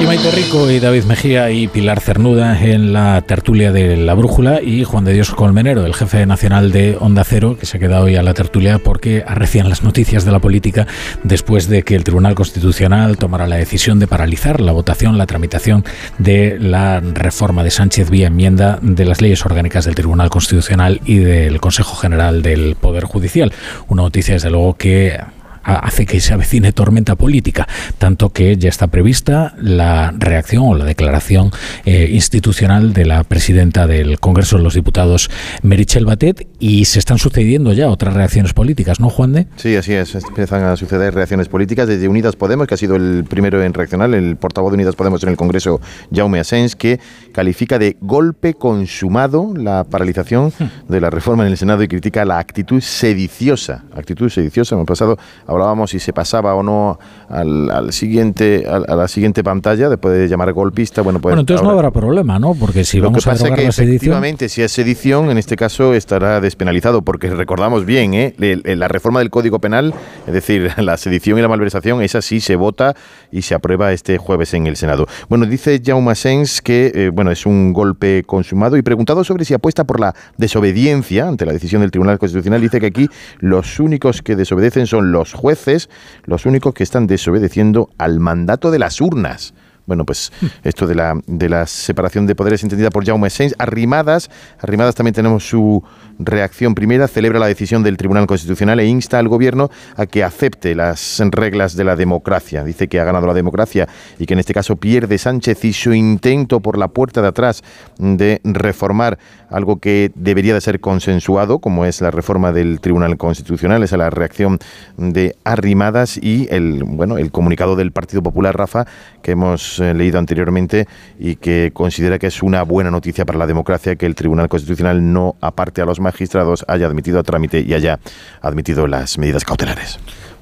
Y Maite Rico y David Mejía y Pilar Cernuda en la tertulia de La Brújula y Juan de Dios Colmenero, el jefe nacional de Onda Cero, que se ha quedado hoy a la tertulia porque arrecian las noticias de la política después de que el Tribunal Constitucional tomara la decisión de paralizar la votación, la tramitación de la reforma de Sánchez vía enmienda de las leyes orgánicas del Tribunal Constitucional y del Consejo General del Poder Judicial. Una noticia, desde luego, que hace que se avecine tormenta política, tanto que ya está prevista la reacción o la declaración eh, institucional de la presidenta del Congreso de los Diputados, Merichel Batet, y se están sucediendo ya otras reacciones políticas, ¿no, Juan de? Sí, así es, empiezan a suceder reacciones políticas desde Unidas Podemos, que ha sido el primero en reaccionar, el portavoz de Unidas Podemos en el Congreso, Jaume Asens, que califica de golpe consumado la paralización hmm. de la reforma en el Senado y critica la actitud sediciosa, actitud sediciosa, hemos pasado hablábamos si se pasaba o no al, siguiente a, la siguiente pantalla después de llamar golpista bueno pues bueno entonces no habrá problema no porque si lo vamos que pasa a que efectivamente si es sedición en este caso estará despenalizado porque recordamos bien ¿eh? la reforma del código penal es decir la sedición y la malversación esa sí se vota y se aprueba este jueves en el senado. Bueno dice Jaume Sens que eh, bueno es un golpe consumado y preguntado sobre si apuesta por la desobediencia ante la decisión del Tribunal Constitucional. Dice que aquí los únicos que desobedecen son los jueces los únicos que están desobedeciendo al mandato de las urnas. Bueno, pues esto de la, de la separación de poderes entendida por Jaume Sens, arrimadas, arrimadas también tenemos su reacción primera, celebra la decisión del Tribunal Constitucional e insta al Gobierno a que acepte las reglas de la democracia. Dice que ha ganado la democracia y que en este caso pierde Sánchez y su intento por la puerta de atrás de reformar algo que debería de ser consensuado, como es la reforma del Tribunal Constitucional. Esa es la reacción de Arrimadas y el, bueno, el comunicado del Partido Popular, Rafa, que hemos eh, leído anteriormente y que considera que es una buena noticia para la democracia que el Tribunal Constitucional no aparte a los magistrados, haya admitido a trámite y haya admitido las medidas cautelares.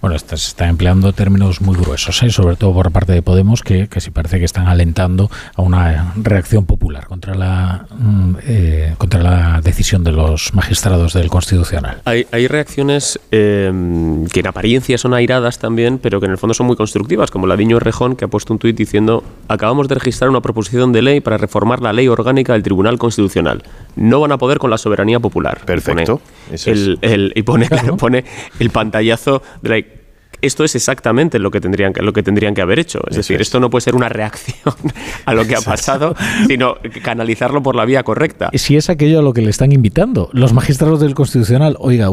Bueno, se están empleando términos muy gruesos, ¿eh? sobre todo por parte de Podemos, que, que sí parece que están alentando a una reacción popular contra la mm, eh, contra la decisión de los magistrados del Constitucional. Hay, hay reacciones em, que en apariencia son airadas también, pero que en el fondo son muy constructivas, como la de Iño Rejón, que ha puesto un tuit diciendo acabamos de registrar una proposición de ley para reformar la ley orgánica del Tribunal Constitucional. No van a poder con la soberanía popular. Perfecto. el, el, y pone, pone el pantallazo de la esto es exactamente lo que tendrían que, lo que, tendrían que haber hecho. Es decir, esto no puede ser una reacción a lo que ha pasado, sino canalizarlo por la vía correcta. Si es aquello a lo que le están invitando. Los magistrados del Constitucional, oiga,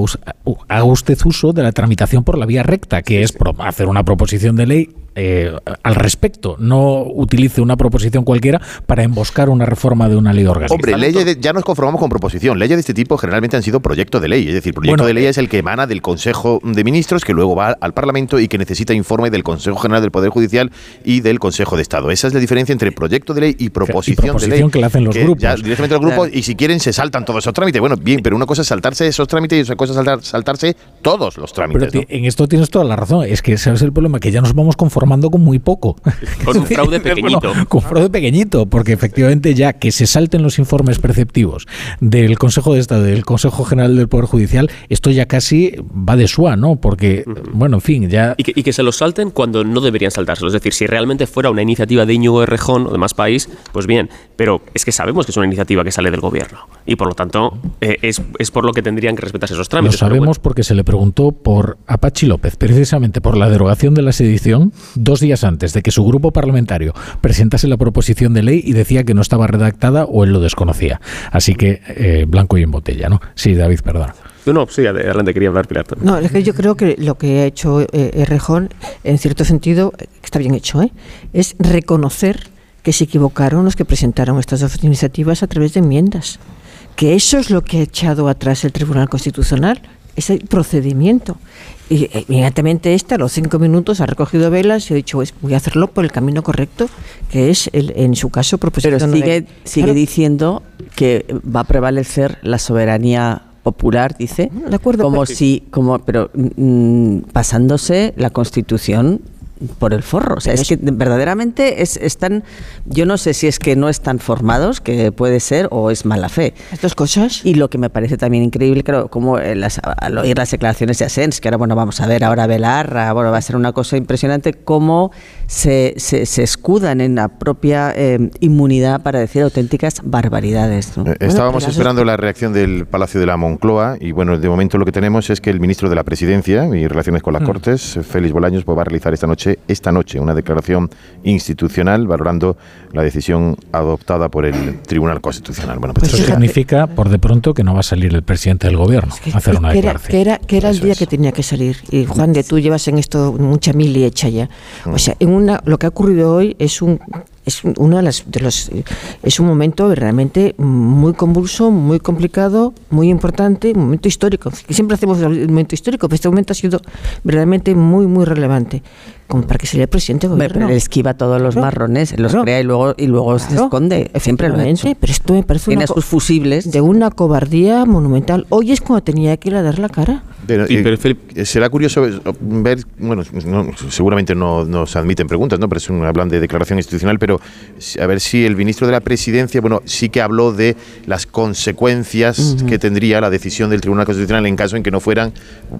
haga usted uso de la tramitación por la vía recta, que es hacer una proposición de ley eh, al respecto, no utilice una proposición cualquiera para emboscar una reforma de una ley orgánica. Hombre, leyes de- ya nos conformamos con proposición. Leyes de este tipo generalmente han sido proyecto de ley. Es decir, proyecto Bueno, de ley es el que emana del Consejo de Ministros, que luego va al Parlamento y que necesita informe del Consejo General del Poder Judicial y del Consejo de Estado. Esa es la diferencia entre proyecto de ley y proposición, de proposición ley. que la hacen los grupos. ya directamente los grupos, y si quieren se saltan todos esos trámites. Bueno, bien, pero una cosa es saltarse esos trámites y otra cosa es saltar- saltarse todos los Pero trámites. ¿no? ti- en esto tienes toda la razón. Es que ese es el problema, que ya nos vamos conformando con muy poco. Con un fraude pequeñito. Bueno, con fraude pequeñito, porque efectivamente ya que se salten los informes preceptivos del Consejo de Estado del Consejo General del Poder Judicial, esto ya casi va de suá, ¿no? Porque, bueno, en fin, ya... Y que, y que se los salten cuando no deberían saltárselo. Es decir, si realmente fuera una iniciativa de Íñigo Errejón o de más país, pues bien. Pero es que sabemos que es una iniciativa que sale del gobierno. Y por lo tanto, eh, es, es por lo que tendrían que respetarse esos Lo trámites. pero sabemos porque se le preguntó por Apachi López, precisamente por la derogación de la sedición, dos días antes de que su grupo parlamentario presentase la proposición de ley y decía que no estaba redactada o él lo desconocía. Así que eh, blanco y en botella, ¿no? Sí, David, bueno. No, no, sí, adelante, quería hablar Pilar. también. No, es que yo creo que lo que ha hecho eh, en cierto sentido, que está bien hecho, ¿eh? es reconocer que se equivocaron los que presentaron estas dos iniciativas a través de enmiendas. Que eso es lo que ha echado atrás el Tribunal Constitucional, ese procedimiento. Y eh, inmediatamente este, a los cinco minutos, ha recogido velas y ha dicho, "Pues voy a hacerlo por el camino correcto, que es, el, en su caso, proposición Pero sigue, ley". sigue Claro. diciendo que va a prevalecer la soberanía popular, dice, de acuerdo, como pero- si, como, pero mm, pasándose la Constitución por el forro. O sea, es que verdaderamente es, están, yo no sé si es que no están formados, que puede ser, o es mala fe. Estas cosas. Y lo que me parece también increíble, claro, como eh, las- al oír las declaraciones de Asens, que ahora, bueno, vamos a ver ahora Belarra, bueno, va a ser una cosa impresionante, cómo se, se, se escudan en la propia eh, inmunidad para decir auténticas barbaridades. ¿no? Eh, Estábamos esperando la reacción del Palacio de la Moncloa y bueno, de momento lo que tenemos es que el ministro de la Presidencia y Relaciones con las Mm. Cortes, Félix Bolaños, pues va a realizar esta noche, esta noche una declaración institucional valorando la decisión adoptada por el Tribunal Constitucional. Bueno, pues Eso significa, por de pronto, que no va a salir el presidente del gobierno a hacer una que era, declaración. que era, que era el día que tenía que salir. Y Juan, de tú llevas en esto mucha mili hecha ya. O sea, en una, lo que ha ocurrido hoy es un es un- uno de, las, de los es un momento realmente muy convulso, muy complicado, muy importante, un momento histórico. Siempre hacemos el momento histórico, pero este momento ha sido realmente muy muy relevante, como para que se el presidente del Hombre, gobierno. pero él esquiva todos los Claro. marrones, los Claro. crea y luego, y luego se esconde. Siempre lo ha hecho. Pero esto me parece Tiene una sus fusibles. de una cobardía monumental. Hoy es cuando tenía que ir a dar la cara. Pero, eh, eh, será curioso ver, bueno, no, seguramente no nos admiten preguntas, ¿no? Pero es un, hablan de declaración institucional, pero a ver si el ministro de la Presidencia, bueno, sí que habló de las consecuencias que tendría la decisión del Tribunal Constitucional en caso en que no fueran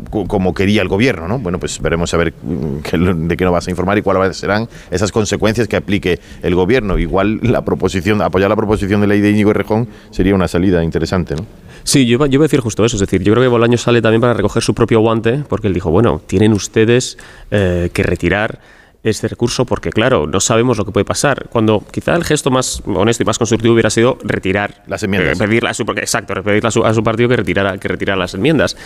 co- como quería el gobierno, ¿no? Bueno, pues veremos a ver mm, qué de qué nos vas a informar y cuáles serán esas consecuencias que aplique el gobierno. Igual la proposición, apoyar la proposición de ley de Íñigo Errejón sería una salida interesante. Sí, yo iba, yo iba a decir justo eso. Es decir, yo creo que Bolaños sale también para recoger su propio guante, porque él dijo, bueno, tienen ustedes eh, que retirar este recurso porque, claro, no sabemos lo que puede pasar. Cuando quizá el gesto más honesto y más constructivo hubiera sido retirar las enmiendas. eh, pedirle a su, exacto, pedirle a su, a su partido que retirara, que retirara las enmiendas.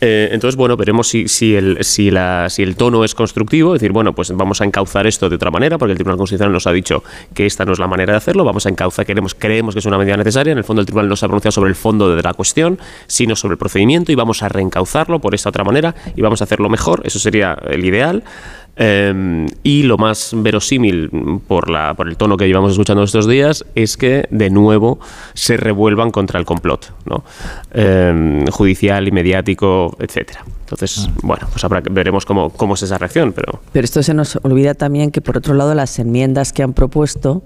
Eh, entonces, bueno, veremos si, si, el, si, la, si el tono es constructivo, es decir, bueno, pues vamos a encauzar esto de otra manera, porque el Tribunal Constitucional nos ha dicho que esta no es la manera de hacerlo, vamos a encauzar, queremos, creemos que es una medida necesaria, en el fondo el Tribunal no se ha pronunciado sobre el fondo de la cuestión, sino sobre el procedimiento y vamos a reencauzarlo por esta otra manera y vamos a hacerlo mejor, eso sería el ideal. Eh, y lo más verosímil por, la, por el tono que llevamos escuchando estos días es que de nuevo se revuelvan contra el complot ¿no? Eh, judicial y mediático, etcétera. Entonces, bueno, pues habrá veremos cómo, cómo es esa reacción, pero Pero esto se nos olvida también que, por otro lado, las enmiendas que han propuesto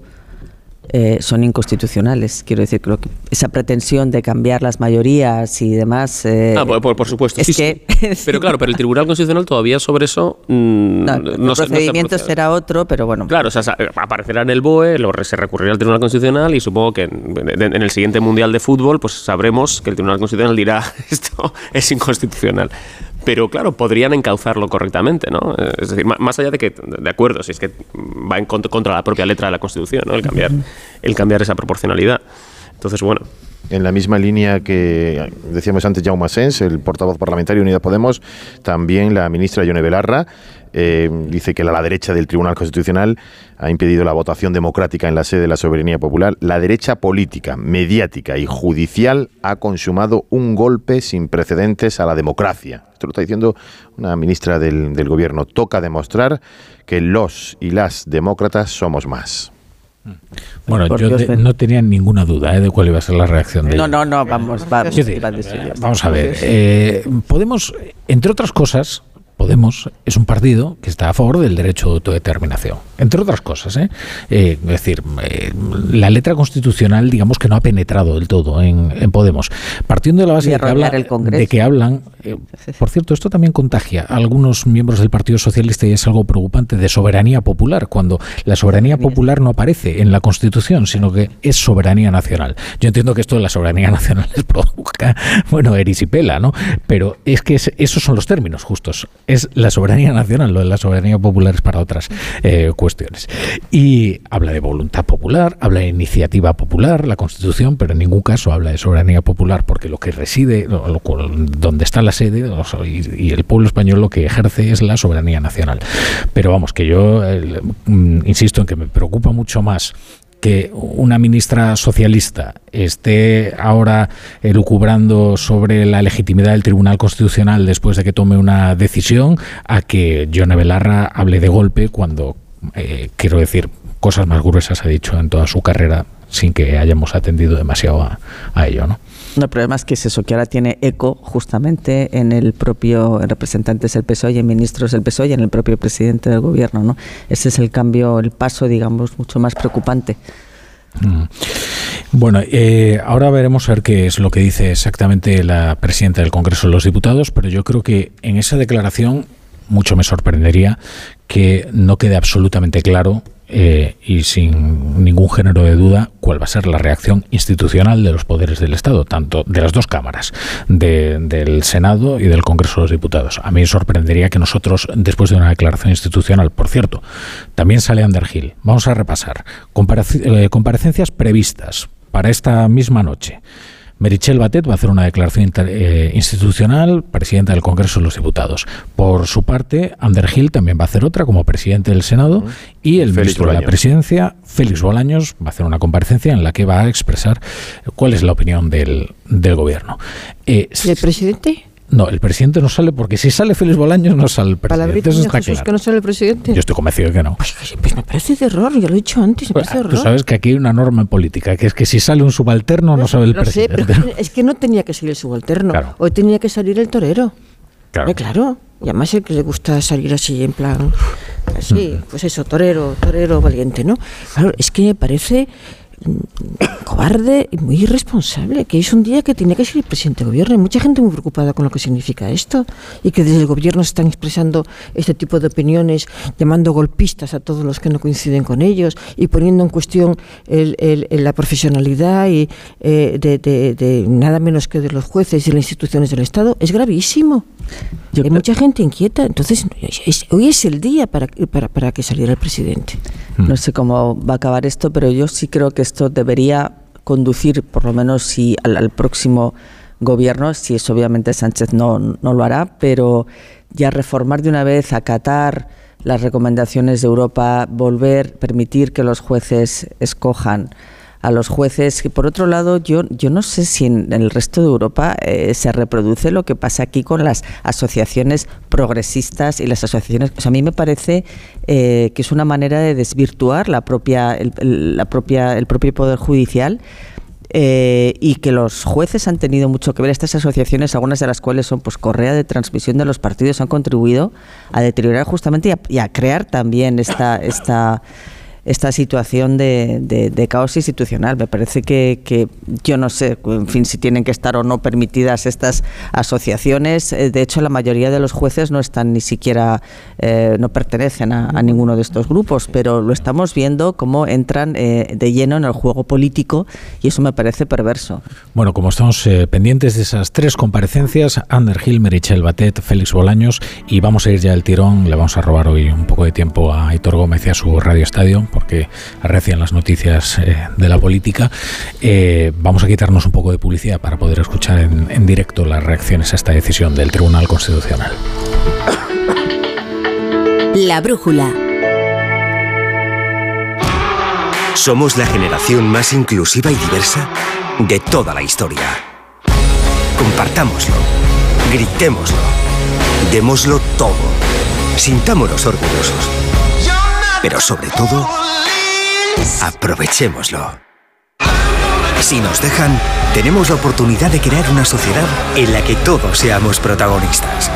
eh, son inconstitucionales. Quiero decir, creo que esa pretensión de cambiar las mayorías y demás. eh, Ah, por, supuesto. es sí, que- sí. Pero claro, pero el Tribunal Constitucional todavía sobre eso mm, no, no el se- no se ha procedimiento será otro, pero bueno. Claro, o sea, aparecerá en el BOE, luego se recurrirá al Tribunal Constitucional y supongo que en, en- en el siguiente Mundial de Fútbol pues sabremos que el Tribunal Constitucional dirá esto es inconstitucional. Pero claro, podrían encauzarlo correctamente, ¿no? Eh, Es decir, más allá de que, de acuerdo, si es que va en contra, contra la propia letra de la Constitución, ¿no? El cambiar, el cambiar esa proporcionalidad. Entonces, bueno, en la misma línea que decíamos antes Jaume Asens, el portavoz parlamentario de Unidas Podemos, también la ministra Yone Belarra, eh, dice que la, la, derecha del Tribunal Constitucional ha impedido la votación democrática en la sede de la soberanía popular. La derecha política, mediática y judicial ha consumado un golpe sin precedentes a la democracia. Esto lo está diciendo una ministra del, del gobierno. Toca demostrar que los y las demócratas somos más. Bueno, yo de, no tenía ninguna duda ¿eh? de cuál iba a ser la reacción de No, no, no, vamos, vamos, a ver. Eh, podemos, entre otras cosas, Podemos es un partido que está a favor del derecho de autodeterminación, entre otras cosas. ¿eh? Eh, es decir, eh, la letra constitucional, digamos que no ha penetrado del todo en, en Podemos. Partiendo de la base de que, habla, de que, hablan, por cierto, esto también contagia a algunos miembros del Partido Socialista y es algo preocupante de soberanía popular, cuando la soberanía popular no aparece en la Constitución, sino que es soberanía nacional. Yo entiendo que esto de la soberanía nacional les provoca, bueno, erisipela, ¿no? Pero es que es, esos son los términos justos es la soberanía nacional, lo de la soberanía popular es para otras eh, cuestiones. Y habla de voluntad popular, habla de iniciativa popular, la Constitución, pero en ningún caso habla de soberanía popular, porque lo que reside, lo, lo, donde está la sede y, y, el pueblo español lo que ejerce es la soberanía nacional. Pero vamos, que yo eh, insisto en que me preocupa mucho más que una ministra socialista esté ahora elucubrando sobre la legitimidad del Tribunal Constitucional después de que tome una decisión a que Yone Belarra hable de golpe cuando, eh, quiero decir, cosas más gruesas ha dicho en toda su carrera sin que hayamos atendido demasiado a ello, ¿no? El problema es que es eso, que ahora tiene eco justamente en el propio en representantes del PSOE en ministros del PSOE y en el propio presidente del gobierno. ¿no? Ese es el cambio, el paso, digamos, mucho más preocupante. Mm. Bueno, eh, ahora veremos a ver qué es lo que dice exactamente la presidenta del Congreso de los Diputados, pero yo creo que en esa declaración mucho me sorprendería que no quede absolutamente claro eh, y sin ningún género de duda cuál va a ser la reacción institucional de los poderes del Estado, tanto de las dos cámaras, de, del Senado y del Congreso de los Diputados. A mí me sorprendería que nosotros, después de una declaración institucional, por cierto, también sale Underhill. Vamos a repasar eh, comparecencias previstas para esta misma noche. Merichel Batet va a hacer una declaración inter, eh, institucional, presidenta del Congreso de los Diputados. Por su parte, Underhill también va a hacer otra como presidente del Senado uh -huh. y el Félix ministro Bolaños. de la Presidencia, Félix Bolaños, va a hacer una comparecencia en la que va a expresar cuál es la opinión del, del gobierno. Eh, ¿Y el presidente? No, el presidente no sale porque si sale Félix Bolaños no sale el presidente. Eso está Jesús, claro. que no sale el presidente. Yo estoy convencido de que no. Pues, pues me parece de error, ya lo he dicho antes, me pues, parece de Tú error. sabes que aquí hay una norma en política, que es que si sale un subalterno no, no sabe el presidente. Sé, pero es que no tenía que salir el subalterno. Claro. Hoy tenía que salir el torero. Claro. Eh, claro. Y además el que le gusta salir así, en plan, así, mm. pues eso, torero, torero valiente, ¿no? Claro, es que me parece cobarde y muy irresponsable, que es un día que tenía que ser el presidente de gobierno. Hay mucha gente muy preocupada con lo que significa esto y que desde el gobierno están expresando este tipo de opiniones, llamando golpistas a todos los que no coinciden con ellos y poniendo en cuestión el, el, el, la profesionalidad y eh, de, de, de, nada menos que de los jueces y las instituciones del Estado. Es gravísimo. Yo Hay mucha gente inquieta. Entonces, es, hoy es el día para, para, para que saliera el presidente. No sé cómo va a acabar esto, pero yo sí creo que esto debería conducir, por lo menos si al, al próximo gobierno, si es obviamente Sánchez no, no lo hará, pero ya reformar de una vez, acatar las recomendaciones de Europa, volver, permitir que los jueces escojan a los jueces. Que por otro lado, yo, yo no sé si en, el resto de Europa eh, se reproduce lo que pasa aquí con las asociaciones progresistas y las asociaciones. O a mí me parece eh, que es una manera de desvirtuar la propia, el, el, la propia, el propio poder judicial. Eh, y que los jueces han tenido mucho que ver. Estas asociaciones, algunas de las cuales son pues correa de transmisión de los partidos, han contribuido a deteriorar justamente y a, y a crear también esta, esta esta situación de, de, caos institucional. Me parece que, que, yo no sé, en fin, si tienen que estar o no permitidas estas asociaciones. Eh, de hecho, la mayoría de los jueces no están ni siquiera, eh, no pertenecen a, a, ninguno de estos grupos, pero lo estamos viendo cómo entran eh, de lleno en el juego político y eso me parece perverso. Bueno, como estamos eh, pendientes de esas tres comparecencias, Ander Gil, Merichel Batet, Félix Bolaños, y vamos a ir ya al tirón, le vamos a robar hoy un poco de tiempo a Hitor Gómez y a su Radio Estadio porque arrecian las noticias eh, de la política. Eh, vamos a quitarnos un poco de publicidad para poder escuchar en, en directo las reacciones a esta decisión del Tribunal Constitucional. La brújula. Somos la generación más inclusiva y diversa de toda la historia. Compartámoslo, gritémoslo, démoslo todo, sintámonos orgullosos. Pero sobre todo, aprovechémoslo. Si nos dejan, tenemos la oportunidad de crear una sociedad en la que todos seamos protagonistas.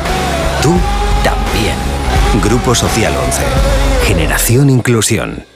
Tú también. Grupo Social 11. Generación Inclusión.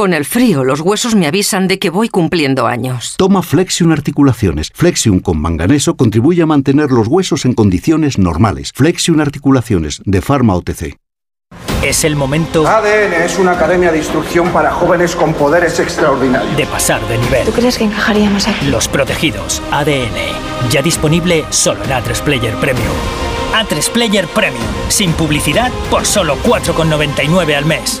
Con el frío, los huesos me avisan de que voy cumpliendo años. Toma Flexion Articulaciones. Flexion con manganeso contribuye a mantener los huesos en condiciones normales. Flexion Articulaciones, de Pharma OTC. Es el momento ADN es una academia de instrucción para jóvenes con poderes extraordinarios. de pasar de nivel. ¿Tú crees que encajaríamos aquí? Los protegidos ADN. Ya disponible solo en A3 Player Premium. A3 Player Premium. Sin publicidad por solo 4,99 al mes.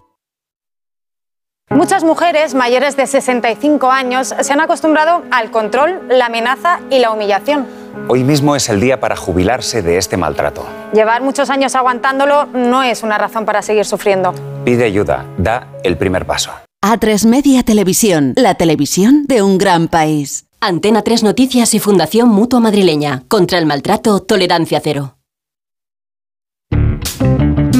Muchas mujeres mayores de 65 años se han acostumbrado al control, la amenaza y la humillación. Hoy mismo es el día para jubilarse de este maltrato. Llevar muchos años aguantándolo no es una razón para seguir sufriendo. Pide ayuda, da el primer paso. A3 Media Televisión, la televisión de un gran país. Antena 3 Noticias y Fundación Mutua Madrileña. Contra el maltrato, tolerancia cero.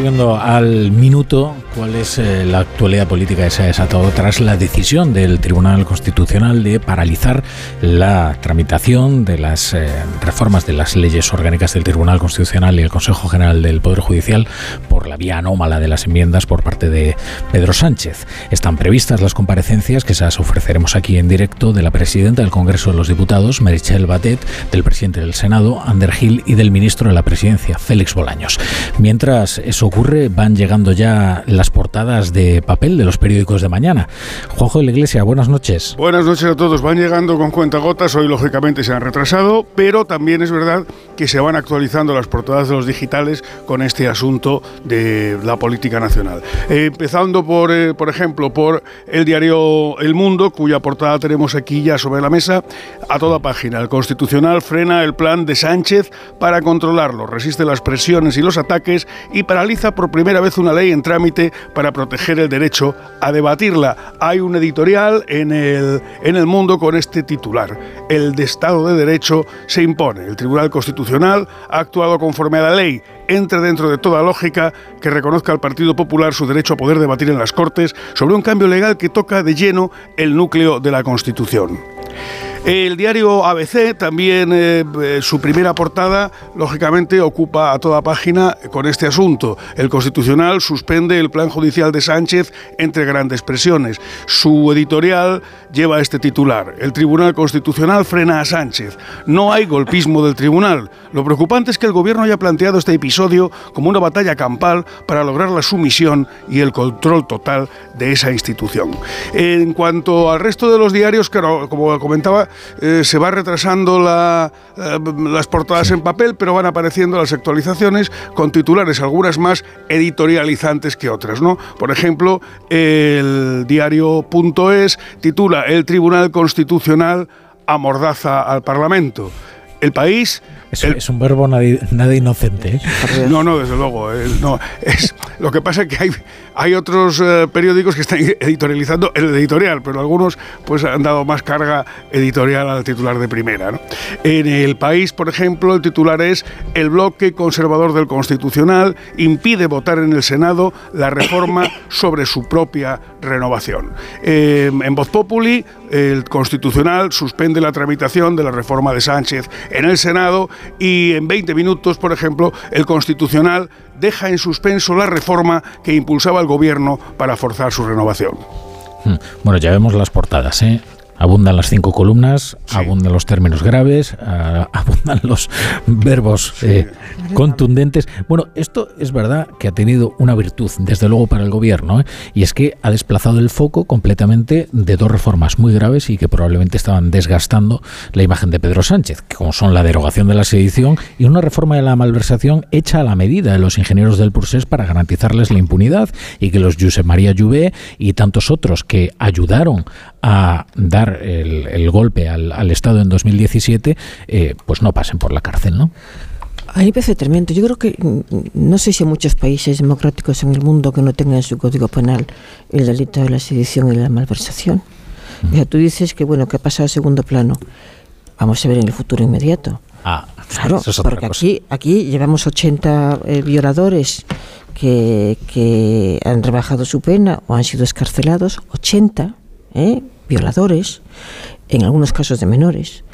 Siguiendo al minuto cuál es eh, la actualidad política que se ha desatado tras la decisión del Tribunal Constitucional de paralizar la tramitación de las eh, reformas de las leyes orgánicas del Tribunal Constitucional y el Consejo General del Poder Judicial por la vía anómala de las enmiendas por parte de Pedro Sánchez. Están previstas las comparecencias que se las ofreceremos aquí en directo de la presidenta del Congreso de los Diputados, Merichel Batet, del presidente del Senado, Ander Gil, y del ministro de la Presidencia, Félix Bolaños. Mientras eso ocurre, van llegando ya las portadas de papel de los periódicos de mañana. Juanjo de la Iglesia, buenas noches. Buenas noches a todos. Van llegando con cuentagotas. Hoy, lógicamente, se han retrasado, pero también es verdad que se van actualizando las portadas de los digitales con este asunto de la política nacional. Eh, empezando por, eh, por ejemplo, por el diario El Mundo, cuya portada tenemos aquí ya sobre la mesa, a toda página. El Constitucional frena el plan de Sánchez para controlarlo, resiste las presiones y los ataques y paraliza por primera vez una ley en trámite para proteger el derecho a debatirla. Hay un editorial en el, en el mundo con este titular. El de Estado de Derecho se impone. El Tribunal Constitucional ha actuado conforme a la ley. Entre dentro de toda lógica que reconozca al Partido Popular su derecho a poder debatir en las Cortes sobre un cambio legal que toca de lleno el núcleo de la Constitución. El diario ABC, también eh, eh, su primera portada, lógicamente ocupa a toda página con este asunto. El Constitucional suspende el plan judicial de Sánchez entre grandes presiones. Su editorial lleva este titular. El Tribunal Constitucional frena a Sánchez. No hay golpismo del Tribunal. Lo preocupante es que el Gobierno haya planteado este episodio como una batalla campal para lograr la sumisión y el control total de esa institución. En cuanto al resto de los diarios, como comentaba, eh, se va retrasando eh, las portadas en papel, pero van apareciendo las actualizaciones con titulares, algunas más editorializantes que otras. ¿no? Por ejemplo, el diario.es titula El Tribunal Constitucional amordaza al Parlamento. El país es, es, un verbo nada, inocente. ¿eh? No, no, desde luego. Eh, no, es, lo que pasa es que hay, hay otros eh, periódicos que están editorializando el editorial, pero algunos pues han dado más carga editorial al titular de primera. ¿no? En el país, por ejemplo, el titular es El bloque conservador del Constitucional impide votar en el Senado la reforma sobre su propia renovación. en Voz Populi, el Constitucional suspende la tramitación de la reforma de Sánchez en el Senado y en 20 minutos, por ejemplo, el Constitucional deja en suspenso la reforma que impulsaba el gobierno para forzar su renovación. Hmm. Bueno, ya vemos las portadas, ¿eh? Abundan las cinco columnas, abundan los términos graves, uh, abundan los verbos eh, contundentes. Bueno, esto es verdad que ha tenido una virtud, desde luego, para el gobierno, ¿eh? y es que ha desplazado el foco completamente de dos reformas muy graves y que probablemente estaban desgastando la imagen de Pedro Sánchez, que como son la derogación de la sedición y una reforma de la malversación hecha a la medida de los ingenieros del Pursés para garantizarles la impunidad y que los Josep María Lluvé y tantos otros que ayudaron a dar el, el golpe al, al, Estado en 2017, eh, pues no pasen por la cárcel, ¿no? A mí parece tremendo. Yo creo que no sé si hay muchos países democráticos en el mundo que no tengan en su código penal el delito de la sedición y la malversación. Mm. O sea, tú dices que bueno que ha pasado a segundo plano. Vamos a ver en el futuro inmediato. Ah, claro, eso es otra porque cosa. aquí aquí llevamos 80 eh, violadores que, que han rebajado su pena o han sido escarcelados, 80 ¿eh? violadores, en algunos casos de menores.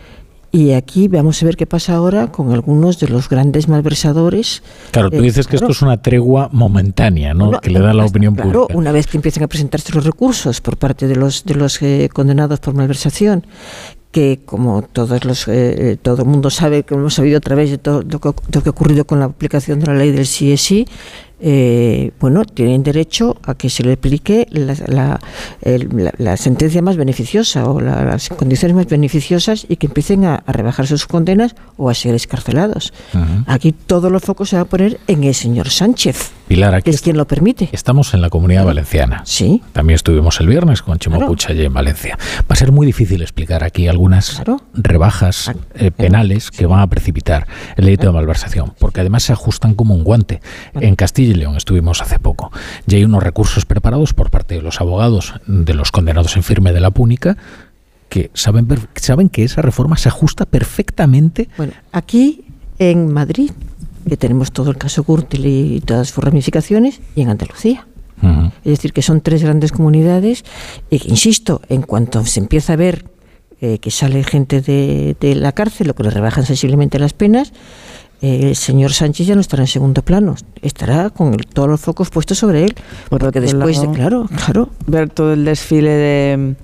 Y aquí vamos a ver qué pasa ahora con algunos de los grandes malversadores. Claro, tú dices eh, que claro, esto es una tregua momentánea, ¿no? No, que le da la opinión claro, pública. una vez que empiecen a presentarse los recursos por parte de los de los eh, condenados por malversación, que como todos los eh, todo el mundo sabe, que hemos sabido a través de todo lo que, lo que ha ocurrido con la aplicación de la ley del CSI, eh, bueno, tienen derecho a que se le aplique la, la, el, la, la sentencia más beneficiosa o las condiciones más beneficiosas y que empiecen a, a, rebajar sus condenas o a ser escarcelados. Uh -huh. Aquí todo los focos se va a poner en el señor Sánchez. Pilar, aquí que es quien lo permite. Estamos en la comunidad valenciana. Sí. También estuvimos el viernes con Chimo claro. Allí en Valencia. Va a ser muy difícil explicar aquí algunas claro. rebajas eh, penales que van a precipitar el delito de malversación, porque además se ajustan como un guante. En Castilla y León estuvimos hace poco. Ya hay unos recursos preparados por parte de los abogados de los condenados en firme de la púnica que saben, saben que esa reforma se ajusta perfectamente. Bueno, aquí en Madrid, que tenemos todo el caso Gürtel y todas sus ramificaciones, y en Andalucía. Uh -huh. Es decir, que son tres grandes comunidades y que, insisto, en cuanto se empieza a ver eh, que sale gente de, de la cárcel o que le rebajan sensiblemente las penas, eh, el señor Sánchez ya no estará en segundo plano, estará con el, todos los focos puestos sobre él, Por porque después, de, claro, claro. Ver todo el desfile de,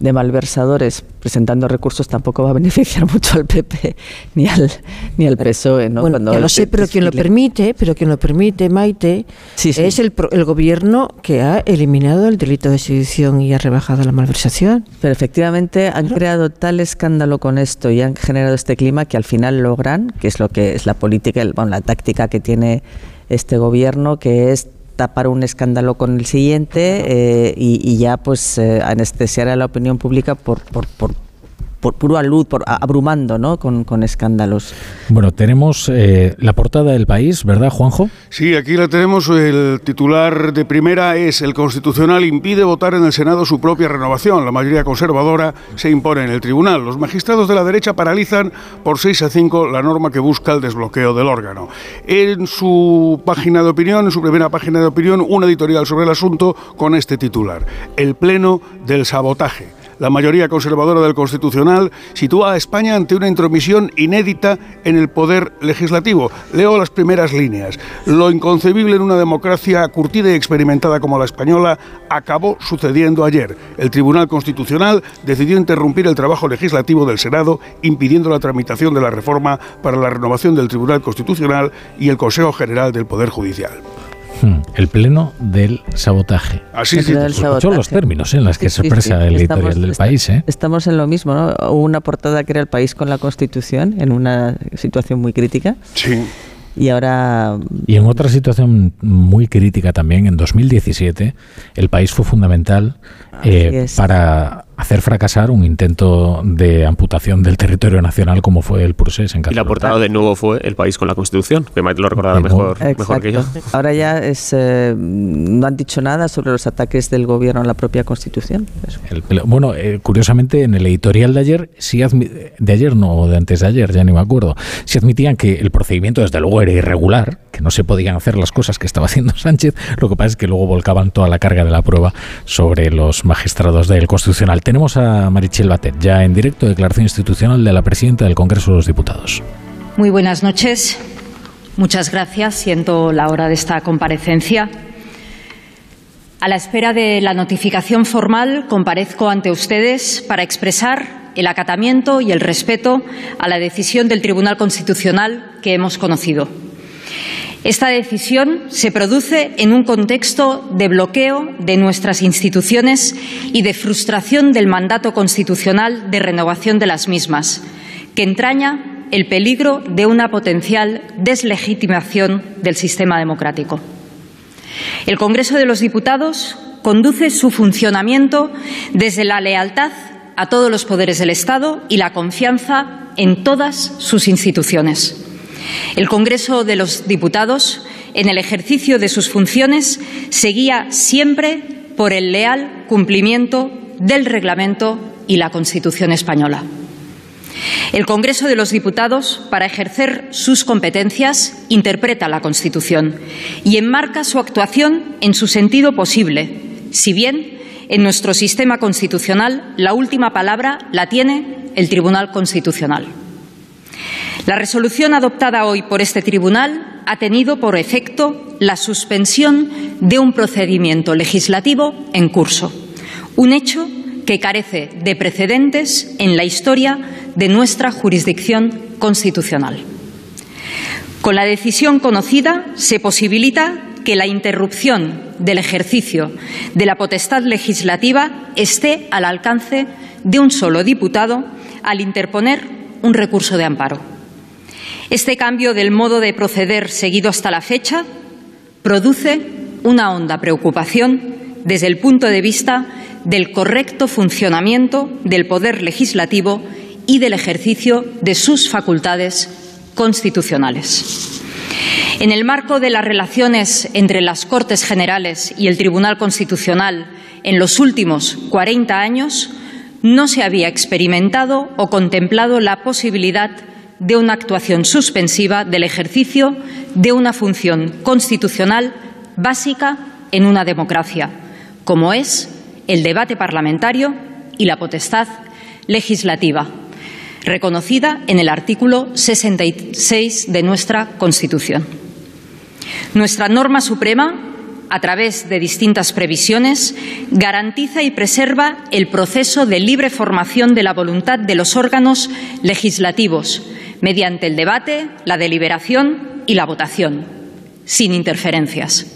de malversadores presentando recursos tampoco va a beneficiar mucho al PP ni al ni al PSOE, ¿no? Bueno, ya lo sé, pero quien lo permite, pero quien lo permite, Maite, sí, sí. es el, el gobierno que ha eliminado el delito de sedición y ha rebajado la malversación. Pero efectivamente han creado tal escándalo con esto y han generado este clima que al final logran, que es lo que es la política, bueno, la táctica que tiene este gobierno, que es tapar un escándalo con el siguiente eh, y, y, ya pues eh, anestesiar a la opinión pública por, por, por por pura luz, por, abrumando ¿no? con, con escándalos. Bueno, tenemos eh, la portada del país, ¿verdad, Juanjo? Sí, aquí la tenemos. El titular de primera es el Constitucional impide votar en el Senado su propia renovación. La mayoría conservadora se impone en el tribunal. Los magistrados de la derecha paralizan por 6 a 5 la norma que busca el desbloqueo del órgano. En su página de opinión, en su primera página de opinión, un editorial sobre el asunto con este titular. El pleno del sabotaje la mayoría conservadora del Constitucional sitúa a España ante una intromisión inédita en el poder legislativo. Leo las primeras líneas. Lo inconcebible en una democracia curtida y experimentada como la española acabó sucediendo ayer. El Tribunal Constitucional decidió interrumpir el trabajo legislativo del Senado, impidiendo la tramitación de la reforma para la renovación del Tribunal Constitucional y el Consejo General del Poder Judicial. Hmm, el pleno del sabotaje. Así El pleno del los términos en las que Sí, se sí, expresa sí. el Estamos- editorial del esta- país. ¿eh? Estamos en lo mismo, ¿no? Hubo una portada que era el país con la Constitución en una situación muy crítica. Sí. Y ahora Y en otra situación muy crítica también, en 2017, el país fue fundamental eh, para hacer fracasar un intento de amputación del territorio nacional como fue el Prusés en Y la Cataluña. portada de nuevo fue el país con la Constitución, que Maite lo recordará mejor, mejor que yo. Ahora ya es, eh, no han dicho nada sobre los ataques del gobierno a la propia Constitución. El bueno, eh, curiosamente en el editorial de ayer, sí de ayer no, o de antes de ayer, ya ni me acuerdo, sí admitían que el procedimiento desde luego era irregular, que no se podían hacer las cosas que estaba haciendo Sánchez, lo que pasa es que luego volcaban toda la carga de la prueba sobre los magistrados del Constitucional. Tenemos a Marichel Batet, ya en directo, declaración institucional de la presidenta del Congreso de los Diputados. Muy buenas noches. Muchas gracias. Siento la hora de esta comparecencia. A la espera de la notificación formal, comparezco ante ustedes para expresar el acatamiento y el respeto a la decisión del Tribunal Constitucional que hemos conocido. Esta decisión se produce en un contexto de bloqueo de nuestras instituciones y de frustración del mandato constitucional de renovación de las mismas, que entraña el peligro de una potencial deslegitimación del sistema democrático. El Congreso de los Diputados conduce su funcionamiento desde la lealtad a todos los poderes del Estado y la confianza en todas sus instituciones. El Congreso de los Diputados, en el ejercicio de sus funciones, seguía siempre por el leal cumplimiento del Reglamento y la Constitución española. El Congreso de los Diputados, para ejercer sus competencias, interpreta la Constitución y enmarca su actuación en su sentido posible, si bien en nuestro sistema constitucional la última palabra la tiene el Tribunal Constitucional. La resolución adoptada hoy por este tribunal ha tenido por efecto la suspensión de un procedimiento legislativo en curso, un hecho que carece de precedentes en la historia de nuestra jurisdicción constitucional. Con la decisión conocida se posibilita que la interrupción del ejercicio de la potestad legislativa esté al alcance de un solo diputado al interponer un recurso de amparo. Este cambio del modo de proceder seguido hasta la fecha produce una honda preocupación desde el punto de vista del correcto funcionamiento del poder legislativo y del ejercicio de sus facultades constitucionales. En el marco de las relaciones entre las Cortes Generales y el Tribunal Constitucional en los últimos 40 años, no se había experimentado o contemplado la posibilidad de una actuación suspensiva del ejercicio de una función constitucional básica en una democracia, como es el debate parlamentario y la potestad legislativa, reconocida en el artículo 66 de nuestra Constitución. Nuestra norma suprema, a través de distintas previsiones, garantiza y preserva el proceso de libre formación de la voluntad de los órganos legislativos mediante el debate, la deliberación y la votación, sin interferencias.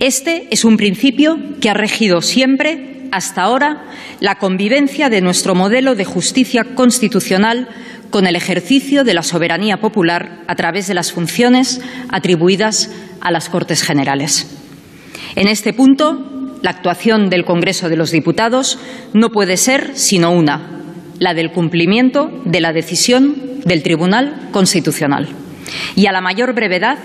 Este es un principio que ha regido siempre, hasta ahora, la convivencia de nuestro modelo de justicia constitucional con el ejercicio de la soberanía popular a través de las funciones atribuidas a las Cortes Generales. En este punto, la actuación del Congreso de los Diputados no puede ser sino una, la del cumplimiento de la decisión del Tribunal Constitucional. Y a la mayor brevedad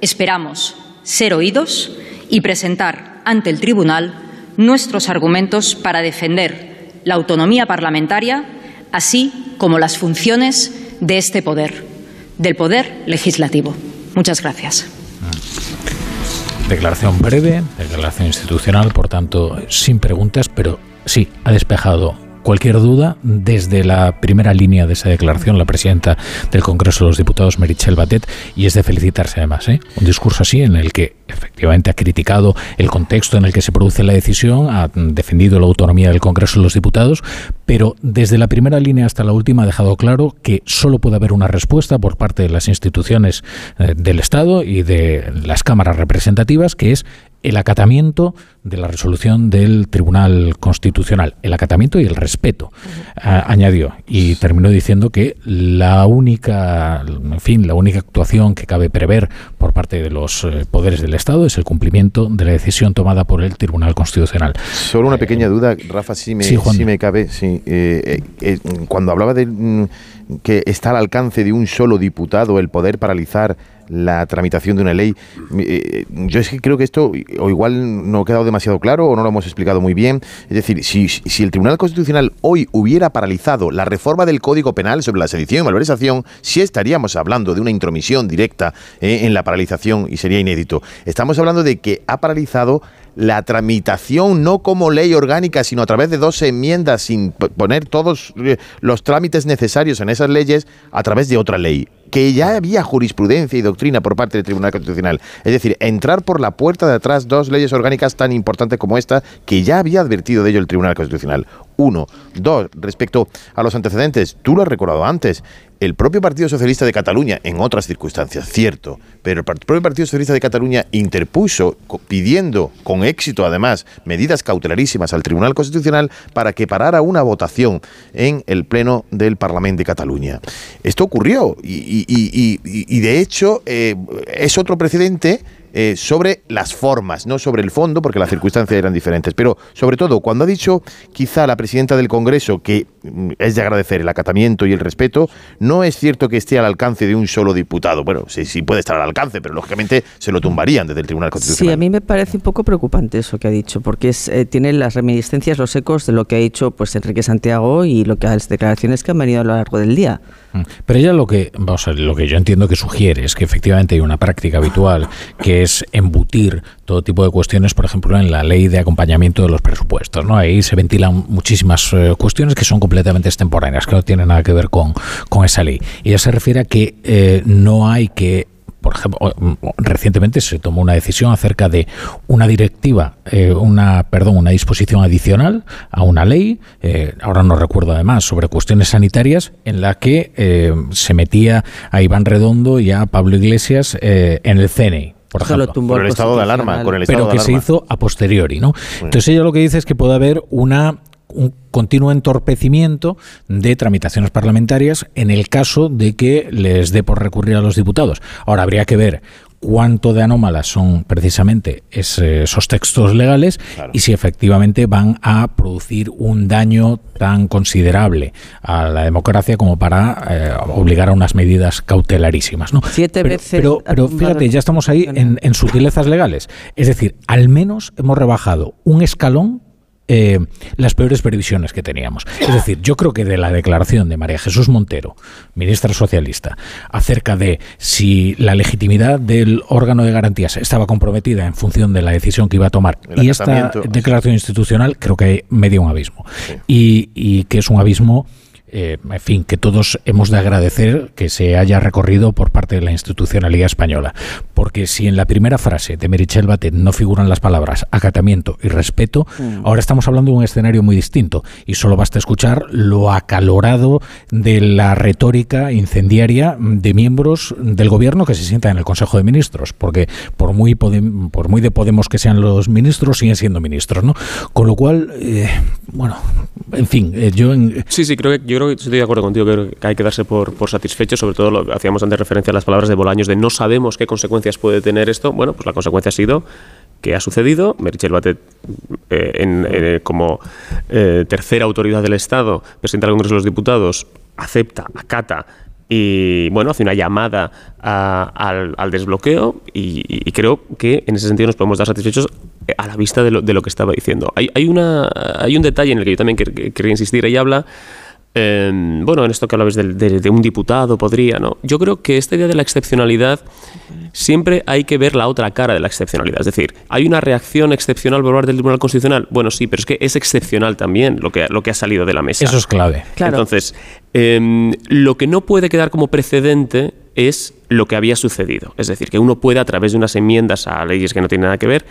esperamos ser oídos y presentar ante el Tribunal nuestros argumentos para defender la autonomía parlamentaria, así como las funciones de este poder, del poder legislativo. Muchas gracias. Declaración breve, declaración institucional, por tanto, sin preguntas, pero sí ha despejado cualquier duda, desde la primera línea de esa declaración, la presidenta del Congreso de los Diputados, Merichel Batet, y es de felicitarse además. ¿eh? Un discurso así en el que efectivamente ha criticado el contexto en el que se produce la decisión, ha defendido la autonomía del Congreso de los Diputados, pero desde la primera línea hasta la última ha dejado claro que solo puede haber una respuesta por parte de las instituciones eh, del Estado y de las cámaras representativas, que es el acatamiento de la resolución del Tribunal Constitucional, el acatamiento y el respeto, añadió, y terminó diciendo que la única, en fin, la única actuación que cabe prever por parte de los eh, poderes del Estado es el cumplimiento de la decisión tomada por el Tribunal Constitucional. Solo una pequeña duda, Rafa, si me, me cabe, sí, eh, eh, cuando hablaba de mm, que está al alcance de un solo diputado el poder paralizar la tramitación de una ley. Eh, yo es que creo que esto o igual no ha quedado demasiado claro o no lo hemos explicado muy bien. Es decir, si, el Tribunal Constitucional hoy hubiera paralizado la reforma del Código Penal sobre la sedición y malversación, sí estaríamos hablando de una intromisión directa eh, en la paralización y sería inédito. Estamos hablando de que ha paralizado la tramitación no como ley orgánica, sino a través de dos enmiendas sin poner todos eh, los trámites necesarios en esas leyes a través de otra ley que ya había jurisprudencia y doctrina por parte del Tribunal Constitucional. Es decir, entrar por la puerta de atrás dos leyes orgánicas tan importantes como esta, que ya había advertido de ello el Tribunal Constitucional. Uno. Dos, respecto a los antecedentes, tú lo has recordado antes, el propio Partido Socialista de Cataluña, en otras circunstancias, cierto, pero el propio Partido Socialista de Cataluña interpuso, pidiendo con éxito además medidas cautelarísimas al Tribunal Constitucional para que parara una votación en el Pleno del Parlamento de Cataluña. Esto ocurrió y, de hecho eh, es otro precedente eh, sobre las formas, no sobre el fondo, porque las circunstancias eran diferentes. Pero sobre todo, cuando ha dicho quizá la presidenta del Congreso que mm, es de agradecer el acatamiento y el respeto, no es cierto que esté al alcance de un solo diputado. Bueno, sí, sí puede estar al alcance, pero lógicamente se lo tumbarían desde el Tribunal Constitucional. Sí, a mí me parece un poco preocupante eso que ha dicho, porque es, eh, tiene las reminiscencias, los ecos de lo que ha dicho pues Enrique Santiago y lo que las declaraciones que han venido a lo largo del día. Mm. Pero ella lo que, vamos a, lo que yo entiendo que sugiere es que efectivamente hay una práctica habitual que es embutir todo tipo de cuestiones, por ejemplo, en la ley de acompañamiento de los presupuestos. ¿no? Ahí se ventilan muchísimas eh, cuestiones que son completamente extemporáneas, que no tienen nada que ver con, con esa ley. Y ella se refiere a que eh, no hay que por ejemplo, mm, recientemente se tomó una decisión acerca de una directiva, eh, una, perdón, una disposición adicional a una ley, eh, ahora no recuerdo además, sobre cuestiones sanitarias, en la que se metía a Iván Redondo y a Pablo Iglesias en el CNI por ejemplo. Con el estado de alarma, con el estado pero que se hizo a posteriori, ¿no? Entonces ella lo que dice es que puede haber una un continuo entorpecimiento de tramitaciones parlamentarias en el caso de que les dé por recurrir a los diputados. Ahora habría que ver cuánto de anómalas son precisamente esos textos legales y si efectivamente van a producir un daño tan considerable a la democracia como para eh, obligar a unas medidas cautelarísimas. ¿no? Siete pero, veces. Pero, pero fíjate, ya estamos ahí en, en sutilezas legales. Es decir, al menos hemos rebajado un escalón eh, las peores previsiones que teníamos. Es decir, yo creo que de la declaración de María Jesús Montero, ministra socialista, acerca de si la legitimidad del órgano de garantías estaba comprometida en función de la decisión que iba a tomar y esta declaración institucional, creo que medio un abismo. Y, y que es un abismo eh, en fin, que todos hemos de agradecer que se haya recorrido por parte de la institucionalidad española. Porque si en la primera frase de Merichel Batet no figuran las palabras acatamiento y respeto, mm. ahora estamos hablando de un escenario muy distinto y solo basta escuchar lo acalorado de la retórica incendiaria de miembros del gobierno que se sientan en el Consejo de Ministros, porque por muy, por muy de Podemos que sean los ministros, siguen siendo ministros, ¿no? Con lo cual, eh, bueno, en fin, eh, yo... En, sí, sí, creo que yo creo que estoy de acuerdo contigo, creo que hay que darse por, por satisfecho, sobre todo lo hacíamos antes referencia a las palabras de Bolaños de no sabemos qué consecuencias puede tener esto. Bueno, pues la consecuencia ha sido que ha sucedido. Merichel Batet, eh, eh, como eh, tercera autoridad del Estado, presidente del Congreso de los Diputados, acepta, acata y bueno, hace una llamada al, desbloqueo y, creo que en ese sentido nos podemos dar satisfechos a la vista de lo, de lo que estaba diciendo. Hay, hay, una, hay un detalle en el que yo también quería insistir. Ella habla Em, bueno, en esto que hablabas de, un diputado podría, ¿no? Yo creo que esta idea de la excepcionalidad siempre hay que ver la otra cara de la excepcionalidad. Es decir, ¿hay una reacción excepcional por parte del Tribunal Constitucional? Bueno, sí, pero es que es excepcional también lo que, lo que ha salido de la mesa. Eso es clave. Entonces, em, lo que no puede quedar como precedente es lo que había sucedido. Es decir, que uno pueda, a través de unas enmiendas a leyes que no tienen nada que ver,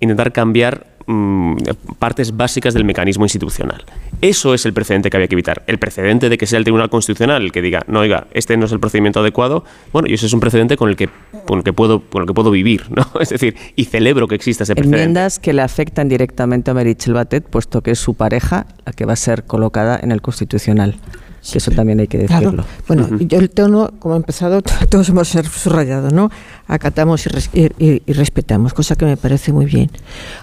intentar cambiar mm, partes básicas del mecanismo institucional. Eso es el precedente que había que evitar. El precedente de que sea el Tribunal Constitucional el que diga, no, oiga, este no es el procedimiento adecuado, bueno, y ese es un precedente con el que, con el que, puedo, con el que puedo vivir, ¿no? Es decir, y celebro que exista ese precedente. Enmiendas que le afectan directamente a Merichel Batet, puesto que es su pareja la que va a ser colocada en el Constitucional eso también hay que decirlo. Bueno, yo el tono, como ha empezado, todos hemos subrayado, ¿no? Acatamos y, respetamos, cosa que me parece muy bien.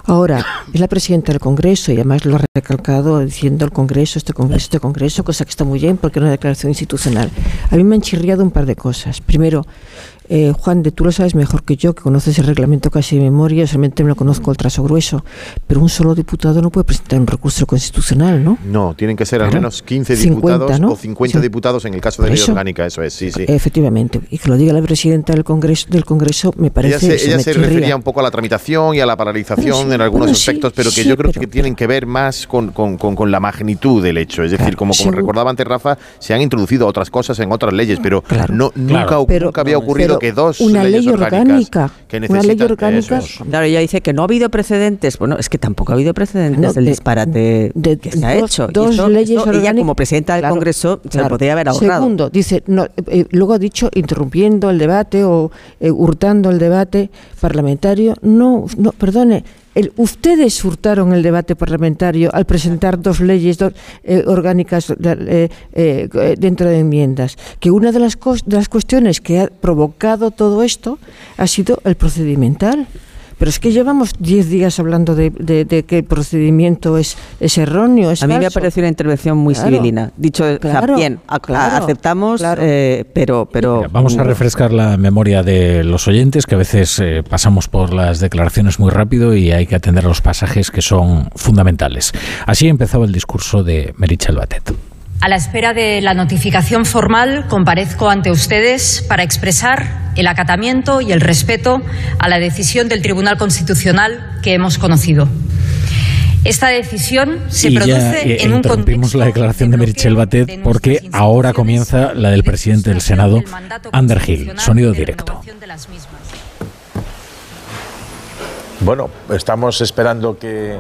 Ahora, es la presidenta del Congreso y además lo ha recalcado diciendo el Congreso, este Congreso, este Congreso, cosa que está muy bien porque es una declaración institucional. A mí me han chirriado un par de cosas. Primero, eh, Juan, de tú lo sabes mejor que yo, que conoces el reglamento casi de memoria, solamente me lo conozco el trazo grueso, pero un solo diputado no puede presentar un recurso constitucional, ¿no? No, tienen que ser al menos 15 diputados o 50 diputados en el caso de ley orgánica, eso es, sí, sí. Efectivamente, y que lo diga la presidenta del Congreso, del Congreso me parece... Ella se, refería un poco a la tramitación y a la paralización en algunos aspectos, pero que yo creo que tienen que ver más con, la magnitud del hecho, es decir, como, como recordaba antes Rafa, se han introducido otras cosas en otras leyes, pero no, nunca, nunca había ocurrido una ley orgánica. una ley orgánica. Claro, ella dice que no ha habido precedentes. Bueno, es que tampoco ha habido precedentes del disparate que se ha hecho. Dos leyes orgánicas. Ella, como presidenta del Congreso, se lo podría haber ahorrado. Segundo, dice, no, eh, luego ha dicho interrumpiendo el debate o eh, hurtando el debate parlamentario. No, no, perdone ustedes hurtaron el debate parlamentario al presentar dos leyes eh, orgánicas eh, eh, dentro de enmiendas. Que una de las, de las cuestiones que ha provocado todo esto ha sido el procedimental. Pero es que llevamos 10 días hablando de, que el procedimiento es, es erróneo. Es a mí me ha parecido una intervención muy civilina. Dicho bien, aceptamos, eh, pero. pero vamos a refrescar la memoria de los oyentes, que a veces eh, pasamos por las declaraciones muy rápido y hay que atender los pasajes que son fundamentales. Así empezaba el discurso de Merichel Batet. A la espera de la notificación formal, comparezco ante ustedes para expresar el acatamiento y el respeto a la decisión del Tribunal Constitucional que hemos conocido. Esta decisión se produce en un contexto la declaración de Merichel Batet porque ahora comienza la del presidente del Senado, Ander Hill. Sonido directo. Bueno, estamos esperando que.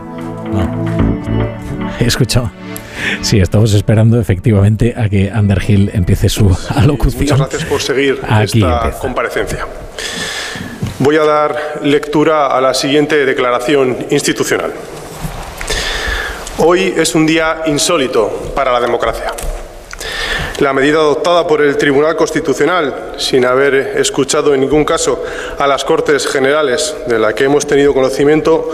No. He escuchado. Sí, estamos esperando efectivamente a que Underhill empiece su alocución. Muchas gracias por seguir esta comparecencia. Voy a dar lectura a la siguiente declaración institucional. Hoy es un día insólito para la democracia. La medida adoptada por el Tribunal Constitucional, sin haber escuchado en ningún caso a las Cortes Generales de la que hemos tenido conocimiento,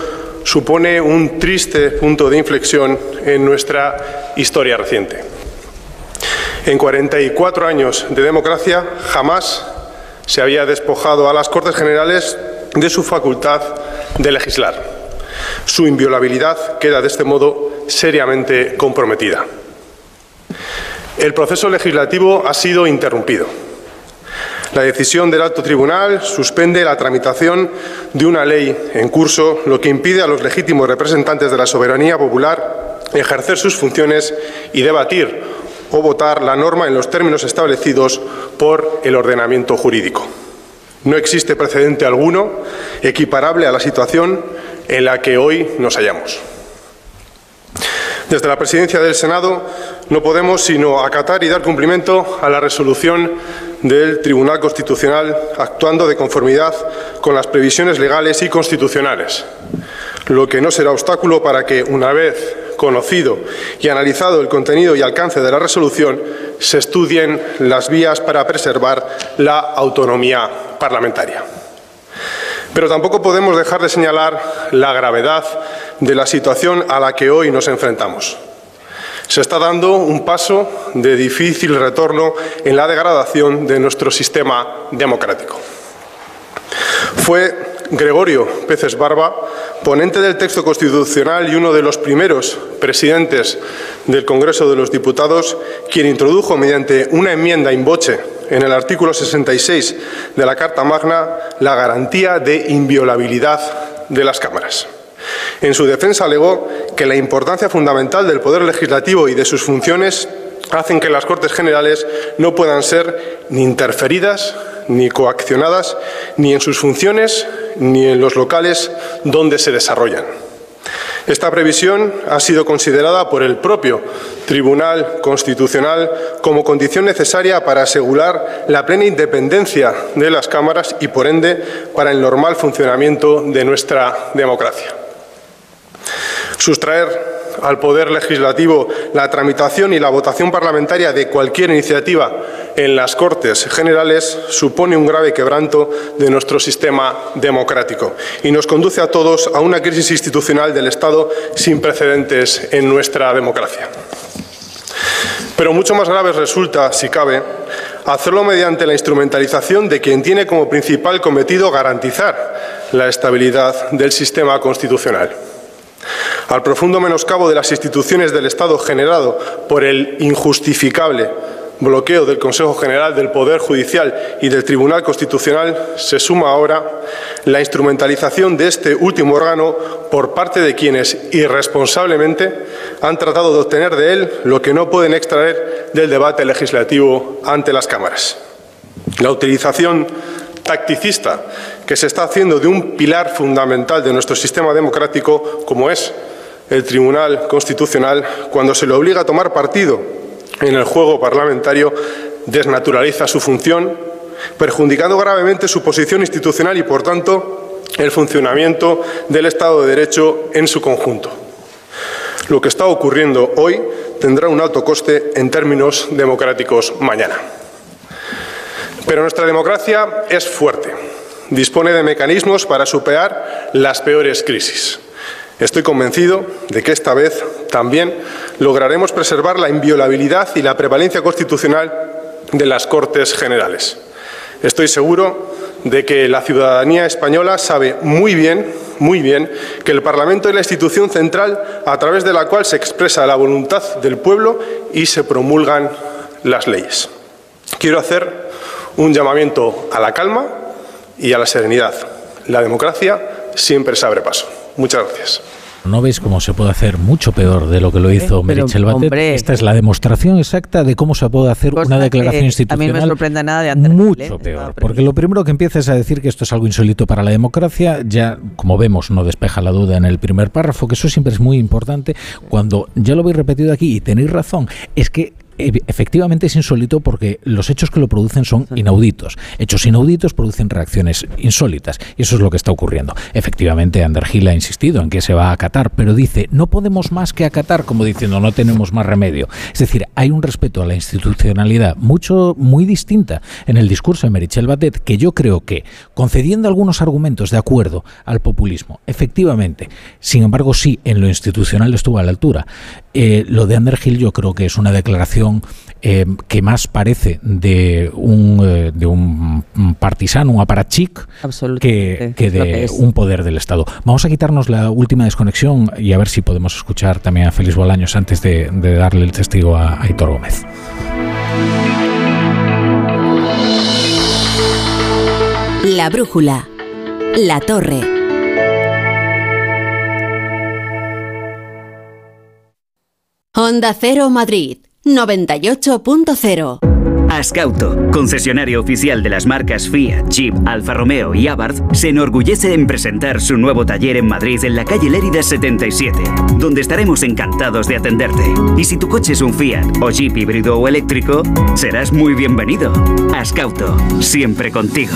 supone un triste punto de inflexión en nuestra historia reciente. En 44 años de democracia jamás se había despojado a las Cortes Generales de su facultad de legislar. Su inviolabilidad queda de este modo seriamente comprometida. El proceso legislativo ha sido interrumpido. La decisión del alto tribunal suspende la tramitación de una ley en curso, lo que impide a los legítimos representantes de la soberanía popular ejercer sus funciones y debatir o votar la norma en los términos establecidos por el ordenamiento jurídico. No existe precedente alguno equiparable a la situación en la que hoy nos hallamos. Desde la presidencia del Senado no podemos sino acatar y dar cumplimiento a la resolución del Tribunal Constitucional actuando de conformidad con las previsiones legales y constitucionales, lo que no será obstáculo para que, una vez conocido y analizado el contenido y alcance de la resolución, se estudien las vías para preservar la autonomía parlamentaria. Pero tampoco podemos dejar de señalar la gravedad de la situación a la que hoy nos enfrentamos. Se está dando un paso de difícil retorno en la degradación de nuestro sistema democrático. Fue Gregorio Peces Barba, ponente del texto constitucional y uno de los primeros presidentes del Congreso de los Diputados, quien introdujo mediante una enmienda in voce en el artículo 66 de la Carta Magna la garantía de inviolabilidad de las cámaras. En su defensa alegó que la importancia fundamental del Poder Legislativo y de sus funciones hacen que las Cortes Generales no puedan ser ni interferidas ni coaccionadas ni en sus funciones ni en los locales donde se desarrollan. Esta previsión ha sido considerada por el propio Tribunal Constitucional como condición necesaria para asegurar la plena independencia de las cámaras y, por ende, para el normal funcionamiento de nuestra democracia. Sustraer al Poder Legislativo la tramitación y la votación parlamentaria de cualquier iniciativa en las Cortes Generales supone un grave quebranto de nuestro sistema democrático y nos conduce a todos a una crisis institucional del Estado sin precedentes en nuestra democracia. Pero mucho más grave resulta, si cabe, hacerlo mediante la instrumentalización de quien tiene como principal cometido garantizar la estabilidad del sistema constitucional al profundo menoscabo de las instituciones del Estado generado por el injustificable bloqueo del Consejo General del Poder Judicial y del Tribunal Constitucional se suma ahora la instrumentalización de este último órgano por parte de quienes irresponsablemente han tratado de obtener de él lo que no pueden extraer del debate legislativo ante las cámaras. La utilización tacticista que se está haciendo de un pilar fundamental de nuestro sistema democrático, como es el Tribunal Constitucional, cuando se le obliga a tomar partido en el juego parlamentario, desnaturaliza su función, perjudicando gravemente su posición institucional y, por tanto, el funcionamiento del Estado de Derecho en su conjunto. Lo que está ocurriendo hoy tendrá un alto coste en términos democráticos mañana. Pero nuestra democracia es fuerte, dispone de mecanismos para superar las peores crisis. Estoy convencido de que esta vez también lograremos preservar la inviolabilidad y la prevalencia constitucional de las Cortes Generales. Estoy seguro de que la ciudadanía española sabe muy bien, muy bien, que el Parlamento es la institución central a través de la cual se expresa la voluntad del pueblo y se promulgan las leyes. Quiero hacer un llamamiento a la calma y a la serenidad. La democracia siempre se abre paso. Muchas gracias. ¿No veis cómo se puede hacer mucho peor de lo que lo hizo Merichel Batet? Esta es la demostración exacta de cómo se puede hacer una declaración institucional. A mí me sorprende nada de Mucho ¿eh? peor. Porque lo primero que empieza a decir que esto es algo insólito para la democracia, ya como vemos no despeja la duda en el primer párrafo, que eso siempre es muy importante. Cuando ya lo habéis repetido aquí y tenéis razón, es que efectivamente es insólito porque los hechos que lo producen son inauditos. Hechos inauditos producen reacciones insólitas y eso es lo que está ocurriendo. Efectivamente, Ander Gil ha insistido en que se va a acatar, pero dice, no podemos más que acatar, como diciendo, no tenemos más remedio. Es decir, hay un respeto a la institucionalidad mucho, muy distinta en el discurso de Merichel Batet que yo creo que, concediendo algunos argumentos de acuerdo al populismo, efectivamente, sin embargo, sí, en lo institucional estuvo a la altura. Eh, lo de Ander Gil yo creo que es una declaración eh, que más parece de un, eh, de un partisano, un aparachic, que, que de un poder del Estado. Vamos a quitarnos la última desconexión y a ver si podemos escuchar también a Félix Bolaños antes de, darle el testigo a, a Gómez. La brújula. La torre. Honda Cero Madrid 98.0 Ascauto, concesionario oficial de las marcas Fiat, Jeep, Alfa Romeo y Abarth, se enorgullece en presentar su nuevo taller en Madrid en la calle Lérida 77, donde estaremos encantados de atenderte. Y si tu coche es un Fiat o Jeep híbrido o eléctrico, serás muy bienvenido. Ascauto, siempre contigo.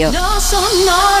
No son horas.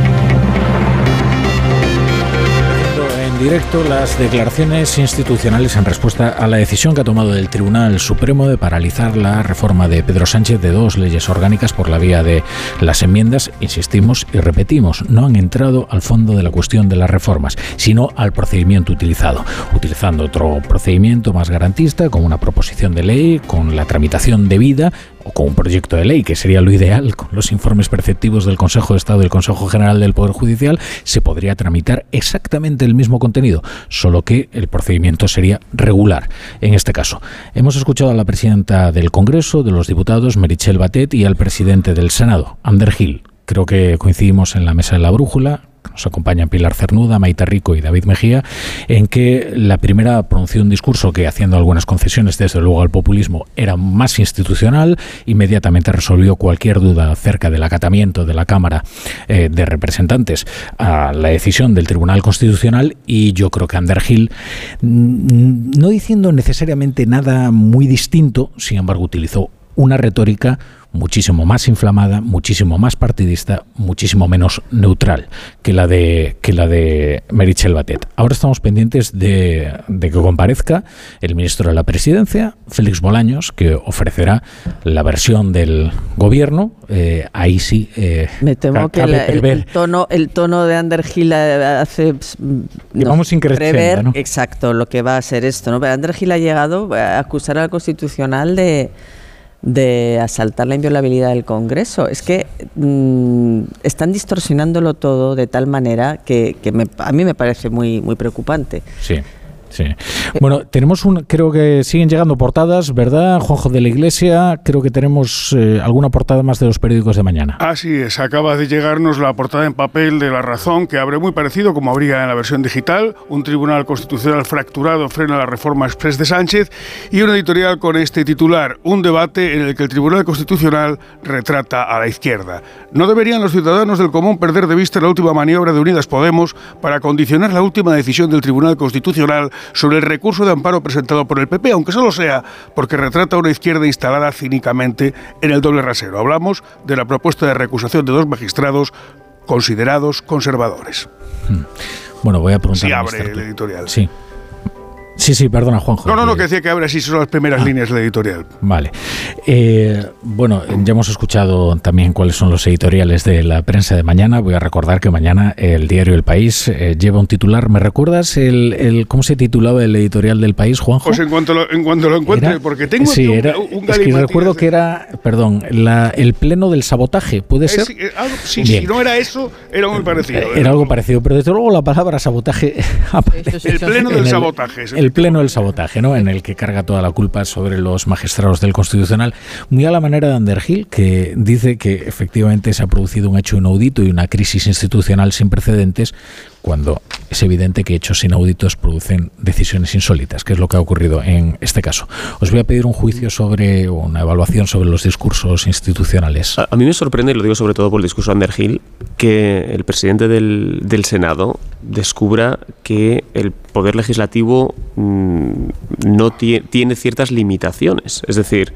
Directo las declaraciones institucionales en respuesta a la decisión que ha tomado el Tribunal Supremo de paralizar la reforma de Pedro Sánchez de dos leyes orgánicas por la vía de las enmiendas, insistimos y repetimos, no han entrado al fondo de la cuestión de las reformas, sino al procedimiento utilizado, utilizando otro procedimiento más garantista, con una proposición de ley, con la tramitación debida o con un proyecto de ley, que sería lo ideal, con los informes perceptivos del Consejo de Estado y del Consejo General del Poder Judicial, se podría tramitar exactamente el mismo contenido, solo que el procedimiento sería regular. En este caso, hemos escuchado a la presidenta del Congreso, de los diputados, Merichel Batet, y al presidente del Senado, Ander Gil. Creo que coincidimos en la mesa de la brújula, nos acompañan Pilar Cernuda, Maita Rico y David Mejía, en que la primera pronunció un discurso que, haciendo algunas concesiones desde luego al populismo, era más institucional, inmediatamente resolvió cualquier duda acerca del acatamiento de la Cámara eh, de Representantes a la decisión del Tribunal Constitucional y yo creo que Ander Gil, mm, no diciendo necesariamente nada muy distinto, sin embargo utilizó una retórica muchísimo más inflamada, muchísimo más partidista, muchísimo menos neutral que la de que la de Merichel Batet. Ahora estamos pendientes de, de que comparezca el ministro de la Presidencia, Félix Bolaños, que ofrecerá la versión del gobierno. Eh, ahí sí. eh, Me temo que la- el, tono, el tono de Ander Gil hace mm, vamos increciendo, prever ¿no? exacto lo que va a ser esto. ¿no? Pero Ander Gil ha llegado a acusar al Constitucional de, de asaltar la inviolabilidad del Congreso. Es que mm, están distorsionándolo todo de tal manera que, que me- a mí me parece muy, muy preocupante. Sí. Sí. Bueno, tenemos un, creo que siguen llegando portadas, ¿verdad? Juanjo de la Iglesia, creo que tenemos eh, alguna portada más de los periódicos de mañana. Así es, acaba de llegarnos la portada en papel de La Razón, que abre muy parecido como habría en la versión digital. Un tribunal constitucional fracturado frena la reforma express de Sánchez y una editorial con este titular, un debate en el que el Tribunal Constitucional retrata a la izquierda. No deberían los ciudadanos del común perder de vista la última maniobra de Unidas Podemos para condicionar la última decisión del Tribunal Constitucional sobre el recurso de amparo presentado por el PP, aunque solo sea porque retrata a una izquierda instalada cínicamente en el doble rasero. Hablamos de la propuesta de recusación de dos magistrados considerados conservadores. Bueno, voy a preguntar. Sí abre el editorial. Sí. Sí, sí, perdona, Juanjo. No, no, no, que decía que abre así son las primeras líneas del editorial. Vale. Eh, bueno, ya hemos escuchado también cuáles son los editoriales de la prensa de mañana. Voy a recordar que mañana el diario El País eh, lleva un titular. ¿Me recuerdas el, el- cómo se titulaba el editorial del País, Juanjo? Pues en cuanto lo, en cuanto lo encuentre, Era- porque tengo sí, aquí un, era- un es que recuerdo de- que era, perdón, la- el pleno del sabotaje, ¿puede Eh, ser? sí, eh, algo- sí, si no era eso, era muy parecido. Eh, Era algo parecido, pero desde luego la palabra sabotaje aparece El pleno en del el- sabotaje. es el Pleno del sabotaje, ¿no? En el que carga toda la culpa sobre los magistrados del Constitucional, muy a la manera de Ander Gil, que dice que efectivamente se ha producido un hecho inaudito y una crisis institucional sin precedentes, cuando es evidente que hechos inauditos producen decisiones insólitas, que es lo que ha ocurrido en este caso. Os voy a pedir un juicio sobre, o una evaluación sobre los discursos institucionales. A, mí me sorprende, y lo digo sobre todo por el discurso de Ander Gil, que el presidente del, Senado descubra que el poder legislativo mm, no tie- tiene ciertas limitaciones. Es decir,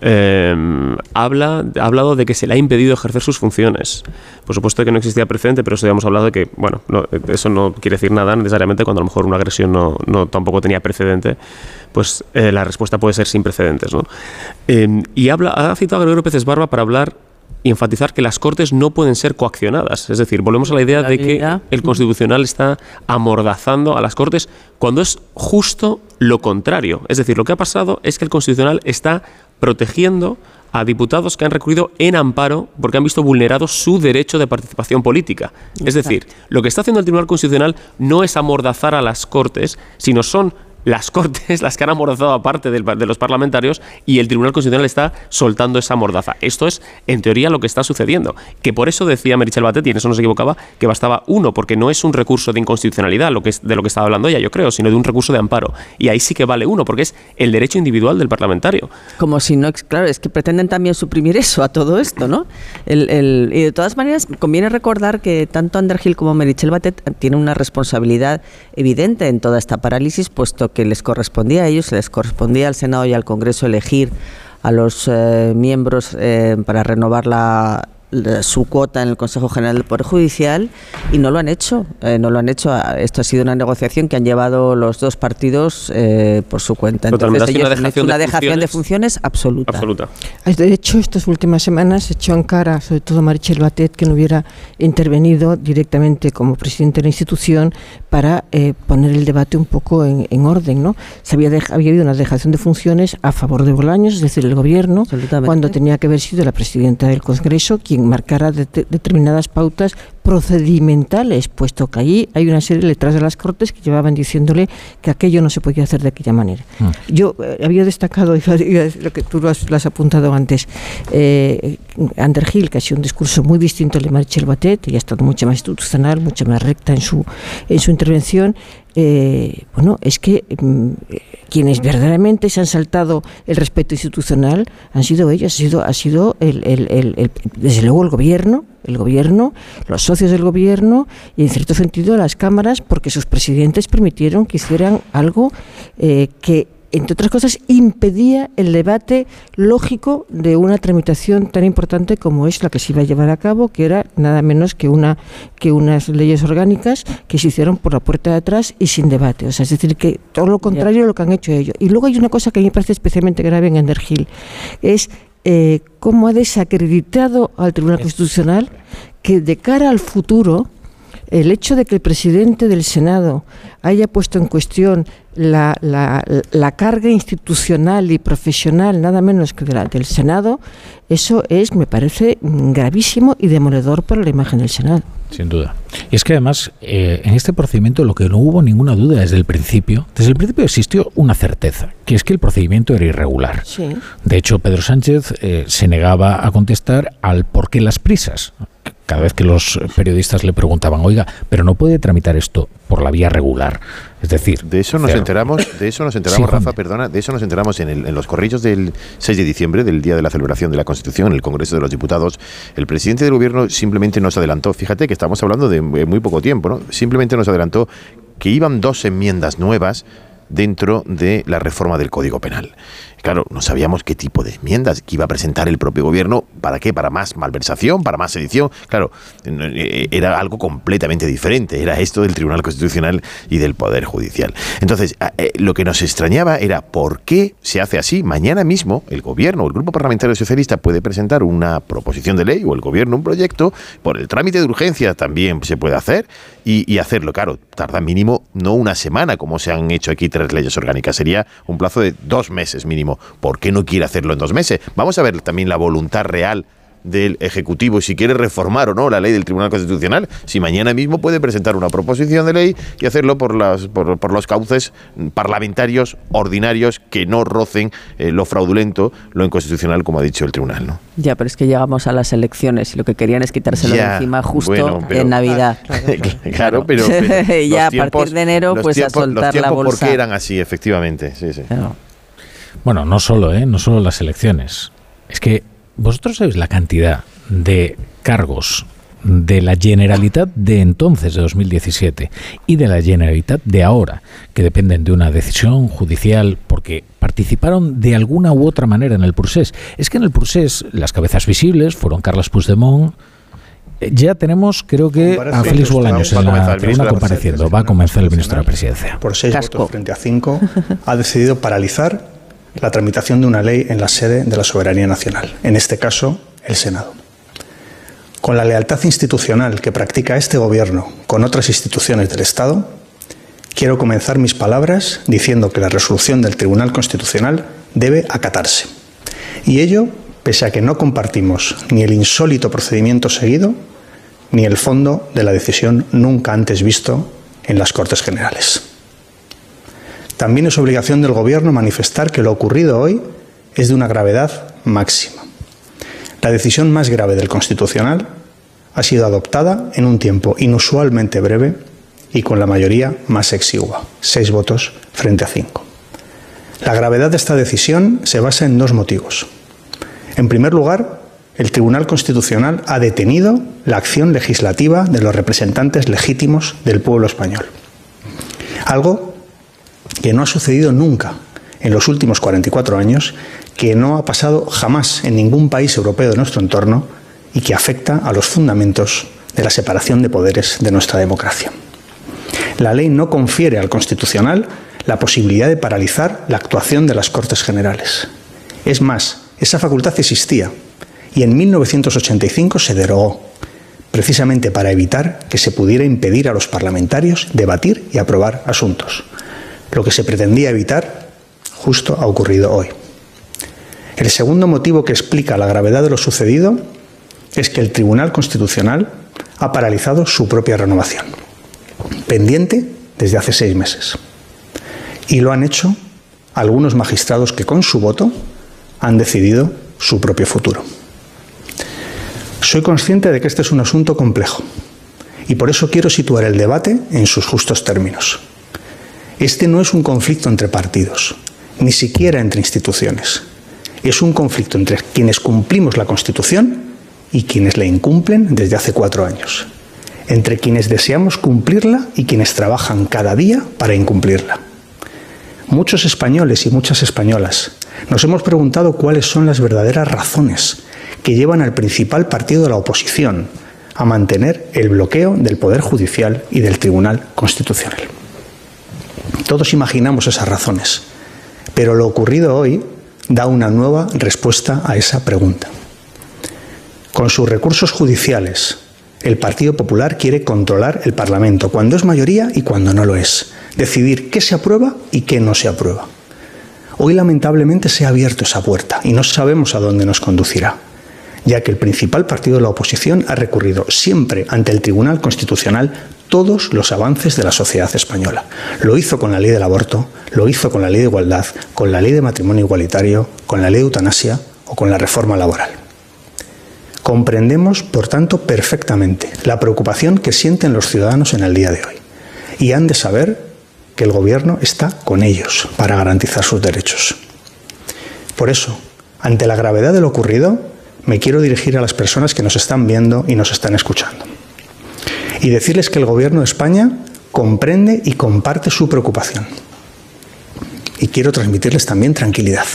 eh, habla, ha hablado de que se le ha impedido ejercer sus funciones. Por supuesto que no existía precedente, pero eso ya hemos hablado de que, bueno, eso no quiere decir nada necesariamente cuando a lo mejor una agresión no, no tampoco tenía precedente, pues eh, la respuesta puede ser sin precedentes. ¿no? Eh, y habla, ha citado a Gregorio Pérez Barba para hablar y enfatizar que las Cortes no pueden ser coaccionadas. Es decir, volvemos a la idea de que el Constitucional está amordazando a las Cortes cuando es justo lo contrario. Es decir, lo que ha pasado es que el Constitucional está protegiendo a diputados que han recurrido en amparo porque han visto vulnerado su derecho de participación política. Es decir, lo que está haciendo el Tribunal Constitucional no es amordazar a las Cortes, sino son las Cortes las que han amordazado a parte de los parlamentarios y el Tribunal Constitucional está soltando esa mordaza. Esto es, en teoría, lo que está sucediendo. Que por eso decía Merichel Batet, y en eso no se equivocaba, que bastaba uno, porque no es un recurso de inconstitucionalidad de lo que estaba hablando ella, yo creo, sino de un recurso de amparo. Y ahí sí que vale uno, porque es el derecho individual del parlamentario. Como si no, claro, es que pretenden también suprimir eso a todo esto, ¿no? El, y de todas maneras, conviene recordar que tanto Andergil como Merichel Batet tienen una responsabilidad evidente en toda esta parálisis, puesto que que les correspondía a ellos, les correspondía al Senado y al Congreso elegir a los eh, miembros eh, para renovar la, su cuota en el Consejo General del Poder Judicial y no lo han hecho. Eh, no lo han hecho. Esto ha sido una negociación que han llevado los dos partidos eh, por su cuenta. Entonces, ellos una dejación, una de, dejación funciones de funciones absoluta. absoluta. De hecho, estas últimas semanas echó en cara, sobre todo Marichel Batet, que no hubiera intervenido directamente como presidente de la institución para eh, poner el debate un poco en, orden. ¿no? Se había, había habido una dejación de funciones a favor de Bolaños, es decir, el gobierno, cuando tenía que haber sido la presidenta del Congreso quien marcara determinadas pautas procedimentales, puesto que allí hay una serie de letras de las Cortes que llevaban diciéndole que aquello no se podía hacer de aquella manera. Mm. Yo eh, había destacado, lo que tú lo has, apuntado antes, eh, Ander Gil, que ha sido un discurso muy distinto al de Marchel Batet, y ha estado mucho más institucional, mucho más recta en su, en su intervención, eh, bueno, es que mm, quienes verdaderamente se han saltado el respeto institucional han sido ellos, ha sido, ha sido el, desde luego el gobierno, el gobierno, los socios del gobierno y en cierto sentido las cámaras, porque sus presidentes permitieron que hicieran algo eh, que entre otras cosas, impedía el debate lógico de una tramitación tan importante como es la que se iba a llevar a cabo, que era nada menos que una que unas leyes orgánicas que se hicieron por la puerta de atrás y sin debate. O sea, es decir, que todo lo contrario de lo que han hecho ellos. Y luego hay una cosa que a mí me parece especialmente grave en Endergil, es eh, cómo ha desacreditado al Tribunal Constitucional que de cara al futuro el hecho de que el presidente del Senado haya puesto en cuestión la, la, carga institucional y profesional, nada menos que de la, del Senado, eso es, me parece, gravísimo y demoledor para la imagen del Senado. Sin duda. Y es que además, eh, en este procedimiento lo que no hubo ninguna duda desde el principio, desde el principio existió una certeza, que es que el procedimiento era irregular. De hecho, Pedro Sánchez eh, se negaba a contestar al por qué las prisas cada vez que los periodistas le preguntaban, oiga, pero no puede tramitar esto por la vía regular. Es decir, de eso nos enteramos, de eso nos enteramos, Rafa, perdona, de eso nos enteramos en, en, los corrillos del 6 de diciembre, del día de la celebración de la Constitución, en el Congreso de los Diputados. El presidente del gobierno simplemente nos adelantó, fíjate que estamos hablando de muy poco tiempo, ¿no? Simplemente nos adelantó que iban dos enmiendas nuevas dentro de la reforma del Código Penal. Claro, no sabíamos qué tipo de enmiendas que iba a presentar el propio gobierno. ¿Para qué? ¿Para más malversación? ¿Para más edición? Claro, eh, era algo completamente diferente. Era esto del Tribunal Constitucional y del Poder Judicial. Entonces, eh, lo que nos extrañaba era por qué se hace así. Mañana mismo el gobierno o el Grupo Parlamentario Socialista puede presentar una proposición de ley o el gobierno un proyecto. Por el trámite de urgencia también se puede hacer y, y hacerlo. Claro, tarda mínimo no una semana como se han hecho aquí tres leyes orgánicas. Sería un plazo de dos meses mínimo ¿Por qué no quiere hacerlo en dos meses? Vamos a ver también la voluntad real del Ejecutivo si quiere reformar o no la ley del Tribunal Constitucional, si mañana mismo puede presentar una proposición de ley y hacerlo por, las, por, los cauces parlamentarios ordinarios que no rocen eh, lo fraudulento, lo inconstitucional, como ha dicho el Tribunal. ¿no? Ya, pero es que llegamos a las elecciones y lo que querían es quitárselo de encima justo en Navidad. claro, pero, ya a partir de enero pues a soltar la bolsa. porque eran así, efectivamente. Sí, sí. Bueno, no solo, ¿eh? no solo las elecciones. Es que vosotros sabéis la cantidad de cargos de la Generalitat de entonces, de 2017, y de la Generalitat de ahora, que dependen de una decisión judicial porque participaron de alguna u otra manera en el procés. Es que en el procés las cabezas visibles fueron Carlos Puigdemont, ya tenemos, creo que, a Félix Bolaños en la tribuna compareciendo. Va a comenzar el ministro de la Presidencia. Por seis votos frente a cinco, ha decidido paralizar la tramitación de una ley en la sede de la soberanía nacional, en este caso, el Senado. Con la lealtad institucional que practica este Gobierno con otras instituciones del Estado, quiero comenzar mis palabras diciendo que la resolución del Tribunal Constitucional debe acatarse. Y ello pese a que no compartimos ni el insólito procedimiento seguido ni el fondo de la decisión nunca antes visto en las Cortes Generales. También es obligación del Gobierno manifestar que lo ocurrido hoy es de una gravedad máxima. La decisión más grave del Constitucional ha sido adoptada en un tiempo inusualmente breve y con la mayoría más exigua, seis votos frente a cinco. La gravedad de esta decisión se basa en dos motivos. En primer lugar, el Tribunal Constitucional ha detenido la acción legislativa de los representantes legítimos del pueblo español. Algo que no ha sucedido nunca en los últimos 44 años, que no ha pasado jamás en ningún país europeo de nuestro entorno y que afecta a los fundamentos de la separación de poderes de nuestra democracia. La ley no confiere al Constitucional la posibilidad de paralizar la actuación de las Cortes Generales. Es más, esa facultad existía y en 1985 se derogó, precisamente para evitar que se pudiera impedir a los parlamentarios debatir y aprobar asuntos. Lo que se pretendía evitar justo ha ocurrido hoy. El segundo motivo que explica la gravedad de lo sucedido es que el Tribunal Constitucional ha paralizado su propia renovación, pendiente desde hace seis meses. Y lo han hecho algunos magistrados que con su voto han decidido su propio futuro. Soy consciente de que este es un asunto complejo y por eso quiero situar el debate en sus justos términos. Este no es un conflicto entre partidos, ni siquiera entre instituciones. Es un conflicto entre quienes cumplimos la Constitución y quienes la incumplen desde hace cuatro años. Entre quienes deseamos cumplirla y quienes trabajan cada día para incumplirla. Muchos españoles y muchas españolas nos hemos preguntado cuáles son las verdaderas razones que llevan al principal partido de la oposición a mantener el bloqueo del Poder Judicial y del Tribunal Constitucional. Todos imaginamos esas razones, pero lo ocurrido hoy da una nueva respuesta a esa pregunta. Con sus recursos judiciales, el Partido Popular quiere controlar el Parlamento cuando es mayoría y cuando no lo es, decidir qué se aprueba y qué no se aprueba. Hoy lamentablemente se ha abierto esa puerta y no sabemos a dónde nos conducirá, ya que el principal partido de la oposición ha recurrido siempre ante el Tribunal Constitucional todos los avances de la sociedad española. Lo hizo con la ley del aborto, lo hizo con la ley de igualdad, con la ley de matrimonio igualitario, con la ley de eutanasia o con la reforma laboral. Comprendemos, por tanto, perfectamente la preocupación que sienten los ciudadanos en el día de hoy y han de saber que el Gobierno está con ellos para garantizar sus derechos. Por eso, ante la gravedad de lo ocurrido, me quiero dirigir a las personas que nos están viendo y nos están escuchando. Y decirles que el Gobierno de España comprende y comparte su preocupación. Y quiero transmitirles también tranquilidad.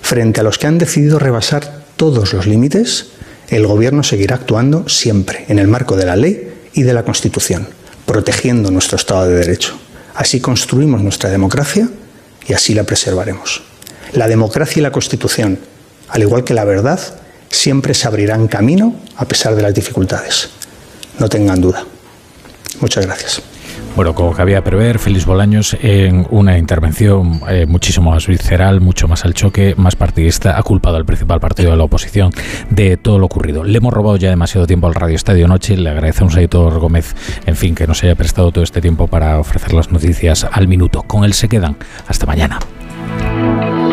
Frente a los que han decidido rebasar todos los límites, el Gobierno seguirá actuando siempre en el marco de la ley y de la Constitución, protegiendo nuestro Estado de Derecho. Así construimos nuestra democracia y así la preservaremos. La democracia y la Constitución, al igual que la verdad, siempre se abrirán camino a pesar de las dificultades. No tengan duda. Muchas gracias. Bueno, como cabía prever, Félix Bolaños en una intervención eh, muchísimo más visceral, mucho más al choque, más partidista, ha culpado al principal partido de la oposición de todo lo ocurrido. Le hemos robado ya demasiado tiempo al Radio Estadio Noche, le agradecemos a Editor Gómez, en fin, que nos haya prestado todo este tiempo para ofrecer las noticias al minuto. Con él se quedan. Hasta mañana.